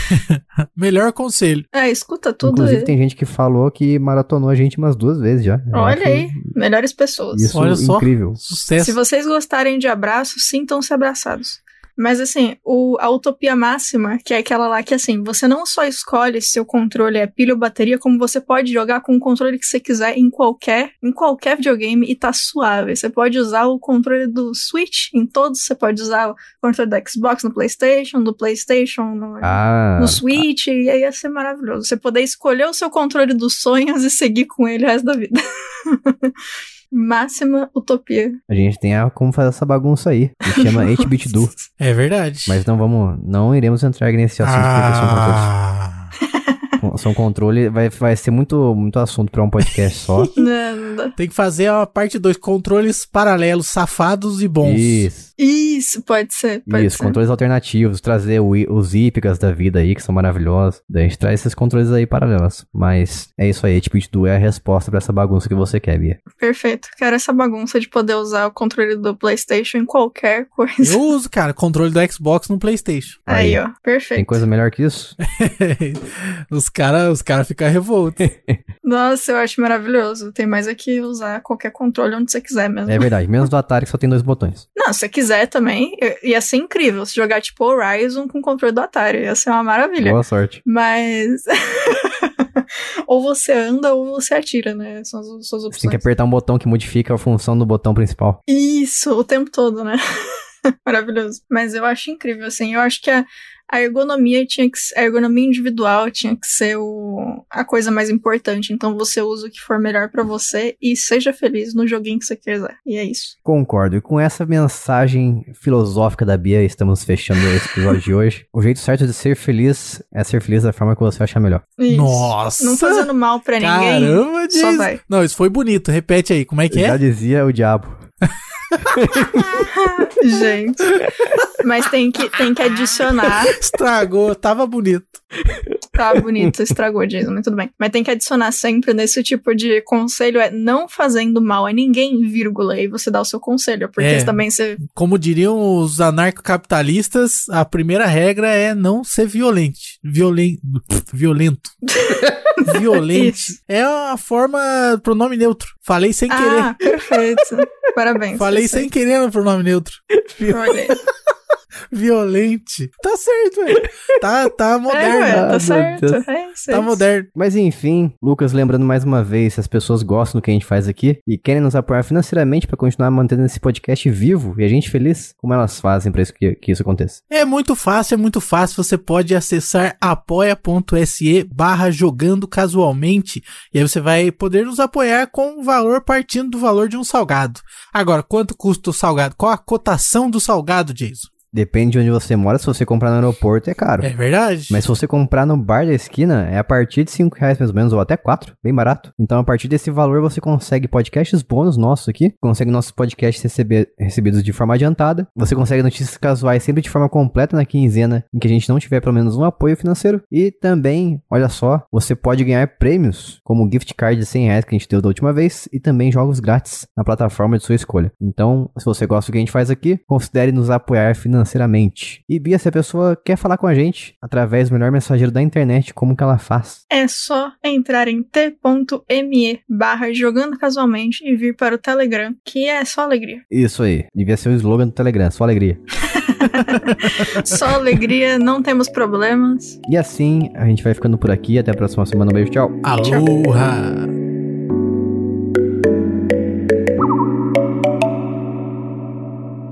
Melhor conselho. É, escuta tudo. Inclusive, e- tem gente que falou que maratonou a gente umas duas vezes já. Eu Olha aí, melhores pessoas. Isso Olha só. incrível. Sucesso. Se vocês gostarem de abraços, sintam-se abraçados. Mas assim, o- a utopia máxima, que é aquela lá que assim, você não só escolhe se seu controle é pilha ou bateria, como você pode jogar com o controle que você quiser em qualquer, em qualquer videogame e tá suave. Você pode usar o controle do Switch em todos, você pode usar o controle do Xbox no PlayStation, do PlayStation no, Ah, no Switch, e aí ia ser maravilhoso. Você poder escolher o seu controle dos sonhos e seguir com ele o resto da vida. Máxima utopia. a gente tem a, como fazer essa bagunça aí. Que chama 8-bit do. É verdade. Mas não vamos, não iremos entrar nesse assunto porque são controles. São controle, vai, vai ser muito, muito assunto pra um podcast só. Não, não dá. tem que fazer a parte 2, controles paralelos, safados e bons. Isso, Isso, pode ser. Pode isso, ser. controles alternativos, trazer o, os hípicas da vida aí, que são maravilhosos. Daí a gente traz esses controles aí paralelos. Mas é isso aí, 8-bit do é a resposta pra essa bagunça que você quer, Bia. Perfeito. Quero essa bagunça de poder usar o controle do PlayStation em qualquer coisa. Eu uso, cara, controle do Xbox no PlayStation. Aí, Aí. ó. Perfeito. Tem coisa melhor que isso? os caras os cara ficam revoltos. Nossa, eu acho maravilhoso. Tem mais aqui usar qualquer controle onde você quiser mesmo. É verdade, menos do Atari que só tem dois botões. Não, se você quiser também, ia ser incrível se jogar tipo Horizon com controle do Atari. Ia ser uma maravilha. Boa sorte. Mas. ou você anda ou você atira, né? São as suas Você opções. tem que apertar um botão que modifica a função do botão principal. Isso, o tempo todo, né? Maravilhoso. Mas eu acho incrível, assim. Eu acho que a, a ergonomia tinha que a ergonomia individual tinha que ser o, a coisa mais importante. Então você usa o que for melhor pra você e seja feliz no joguinho que você quiser. E é isso. Concordo. E com essa mensagem filosófica da Bia, estamos fechando esse episódio de hoje. O jeito certo de ser feliz é ser feliz da forma que você achar melhor. Isso. Nossa! Não fazendo mal pra ninguém. Caramba, vai. Não, isso foi bonito. Repete aí, como é que Já é? dizia o diabo. Gente. Mas tem que, tem que adicionar. Estragou, tava bonito. Tá bonito, estragou, Jason, mas tudo bem. Mas tem que adicionar sempre nesse tipo de conselho é não fazendo mal a ninguém, vírgula, e você dá o seu conselho. Porque É. também você. Como diriam os anarcocapitalistas, a primeira regra é não ser violente. Violen... Violento. Violente. É a forma pronome neutro. Falei sem querer. Ah, perfeito. Parabéns. Falei sem querer no pronome neutro. Olha aí. Violente. Tá certo, velho. Tá, tá É, moderno. ué, Ah, tá certo. É isso. é tá isso. moderno. Mas enfim, Lucas, lembrando mais uma vez, se as pessoas gostam do que a gente faz aqui e querem nos apoiar financeiramente para continuar mantendo esse podcast vivo e a gente feliz, como elas fazem para isso que, que isso aconteça? É muito fácil, é muito fácil. Você pode acessar apoia.se barra jogando casualmente e aí você vai poder nos apoiar com um valor partindo do valor de um salgado. Agora, quanto custa o salgado? Qual a cotação do salgado, Jason? Depende de onde você mora, se você comprar no aeroporto é caro. É verdade? Mas se você comprar no bar da esquina, é a partir de 5 reais mais ou menos, ou até 4, bem barato. Então, a partir desse valor, você consegue podcasts bônus nossos aqui, consegue nossos podcasts receber, recebidos de forma adiantada, você consegue notícias casuais sempre de forma completa na quinzena, em que a gente não tiver pelo menos um apoio financeiro. E também, olha só, você pode ganhar prêmios, como o gift card de 100 reais que a gente deu da última vez, e também jogos grátis na plataforma de sua escolha. Então, se você gosta do que a gente faz aqui, considere nos apoiar financeiramente. E Bia, se a pessoa quer falar com a gente através do melhor mensageiro da internet, como que ela faz? É só entrar em t.me barra jogando casualmente e vir para o Telegram, que é só alegria. Isso aí, devia ser o slogan do Telegram, só alegria. Só alegria, não temos problemas. E assim, a gente vai ficando por aqui, até a próxima semana, um beijo, tchau. Aloha!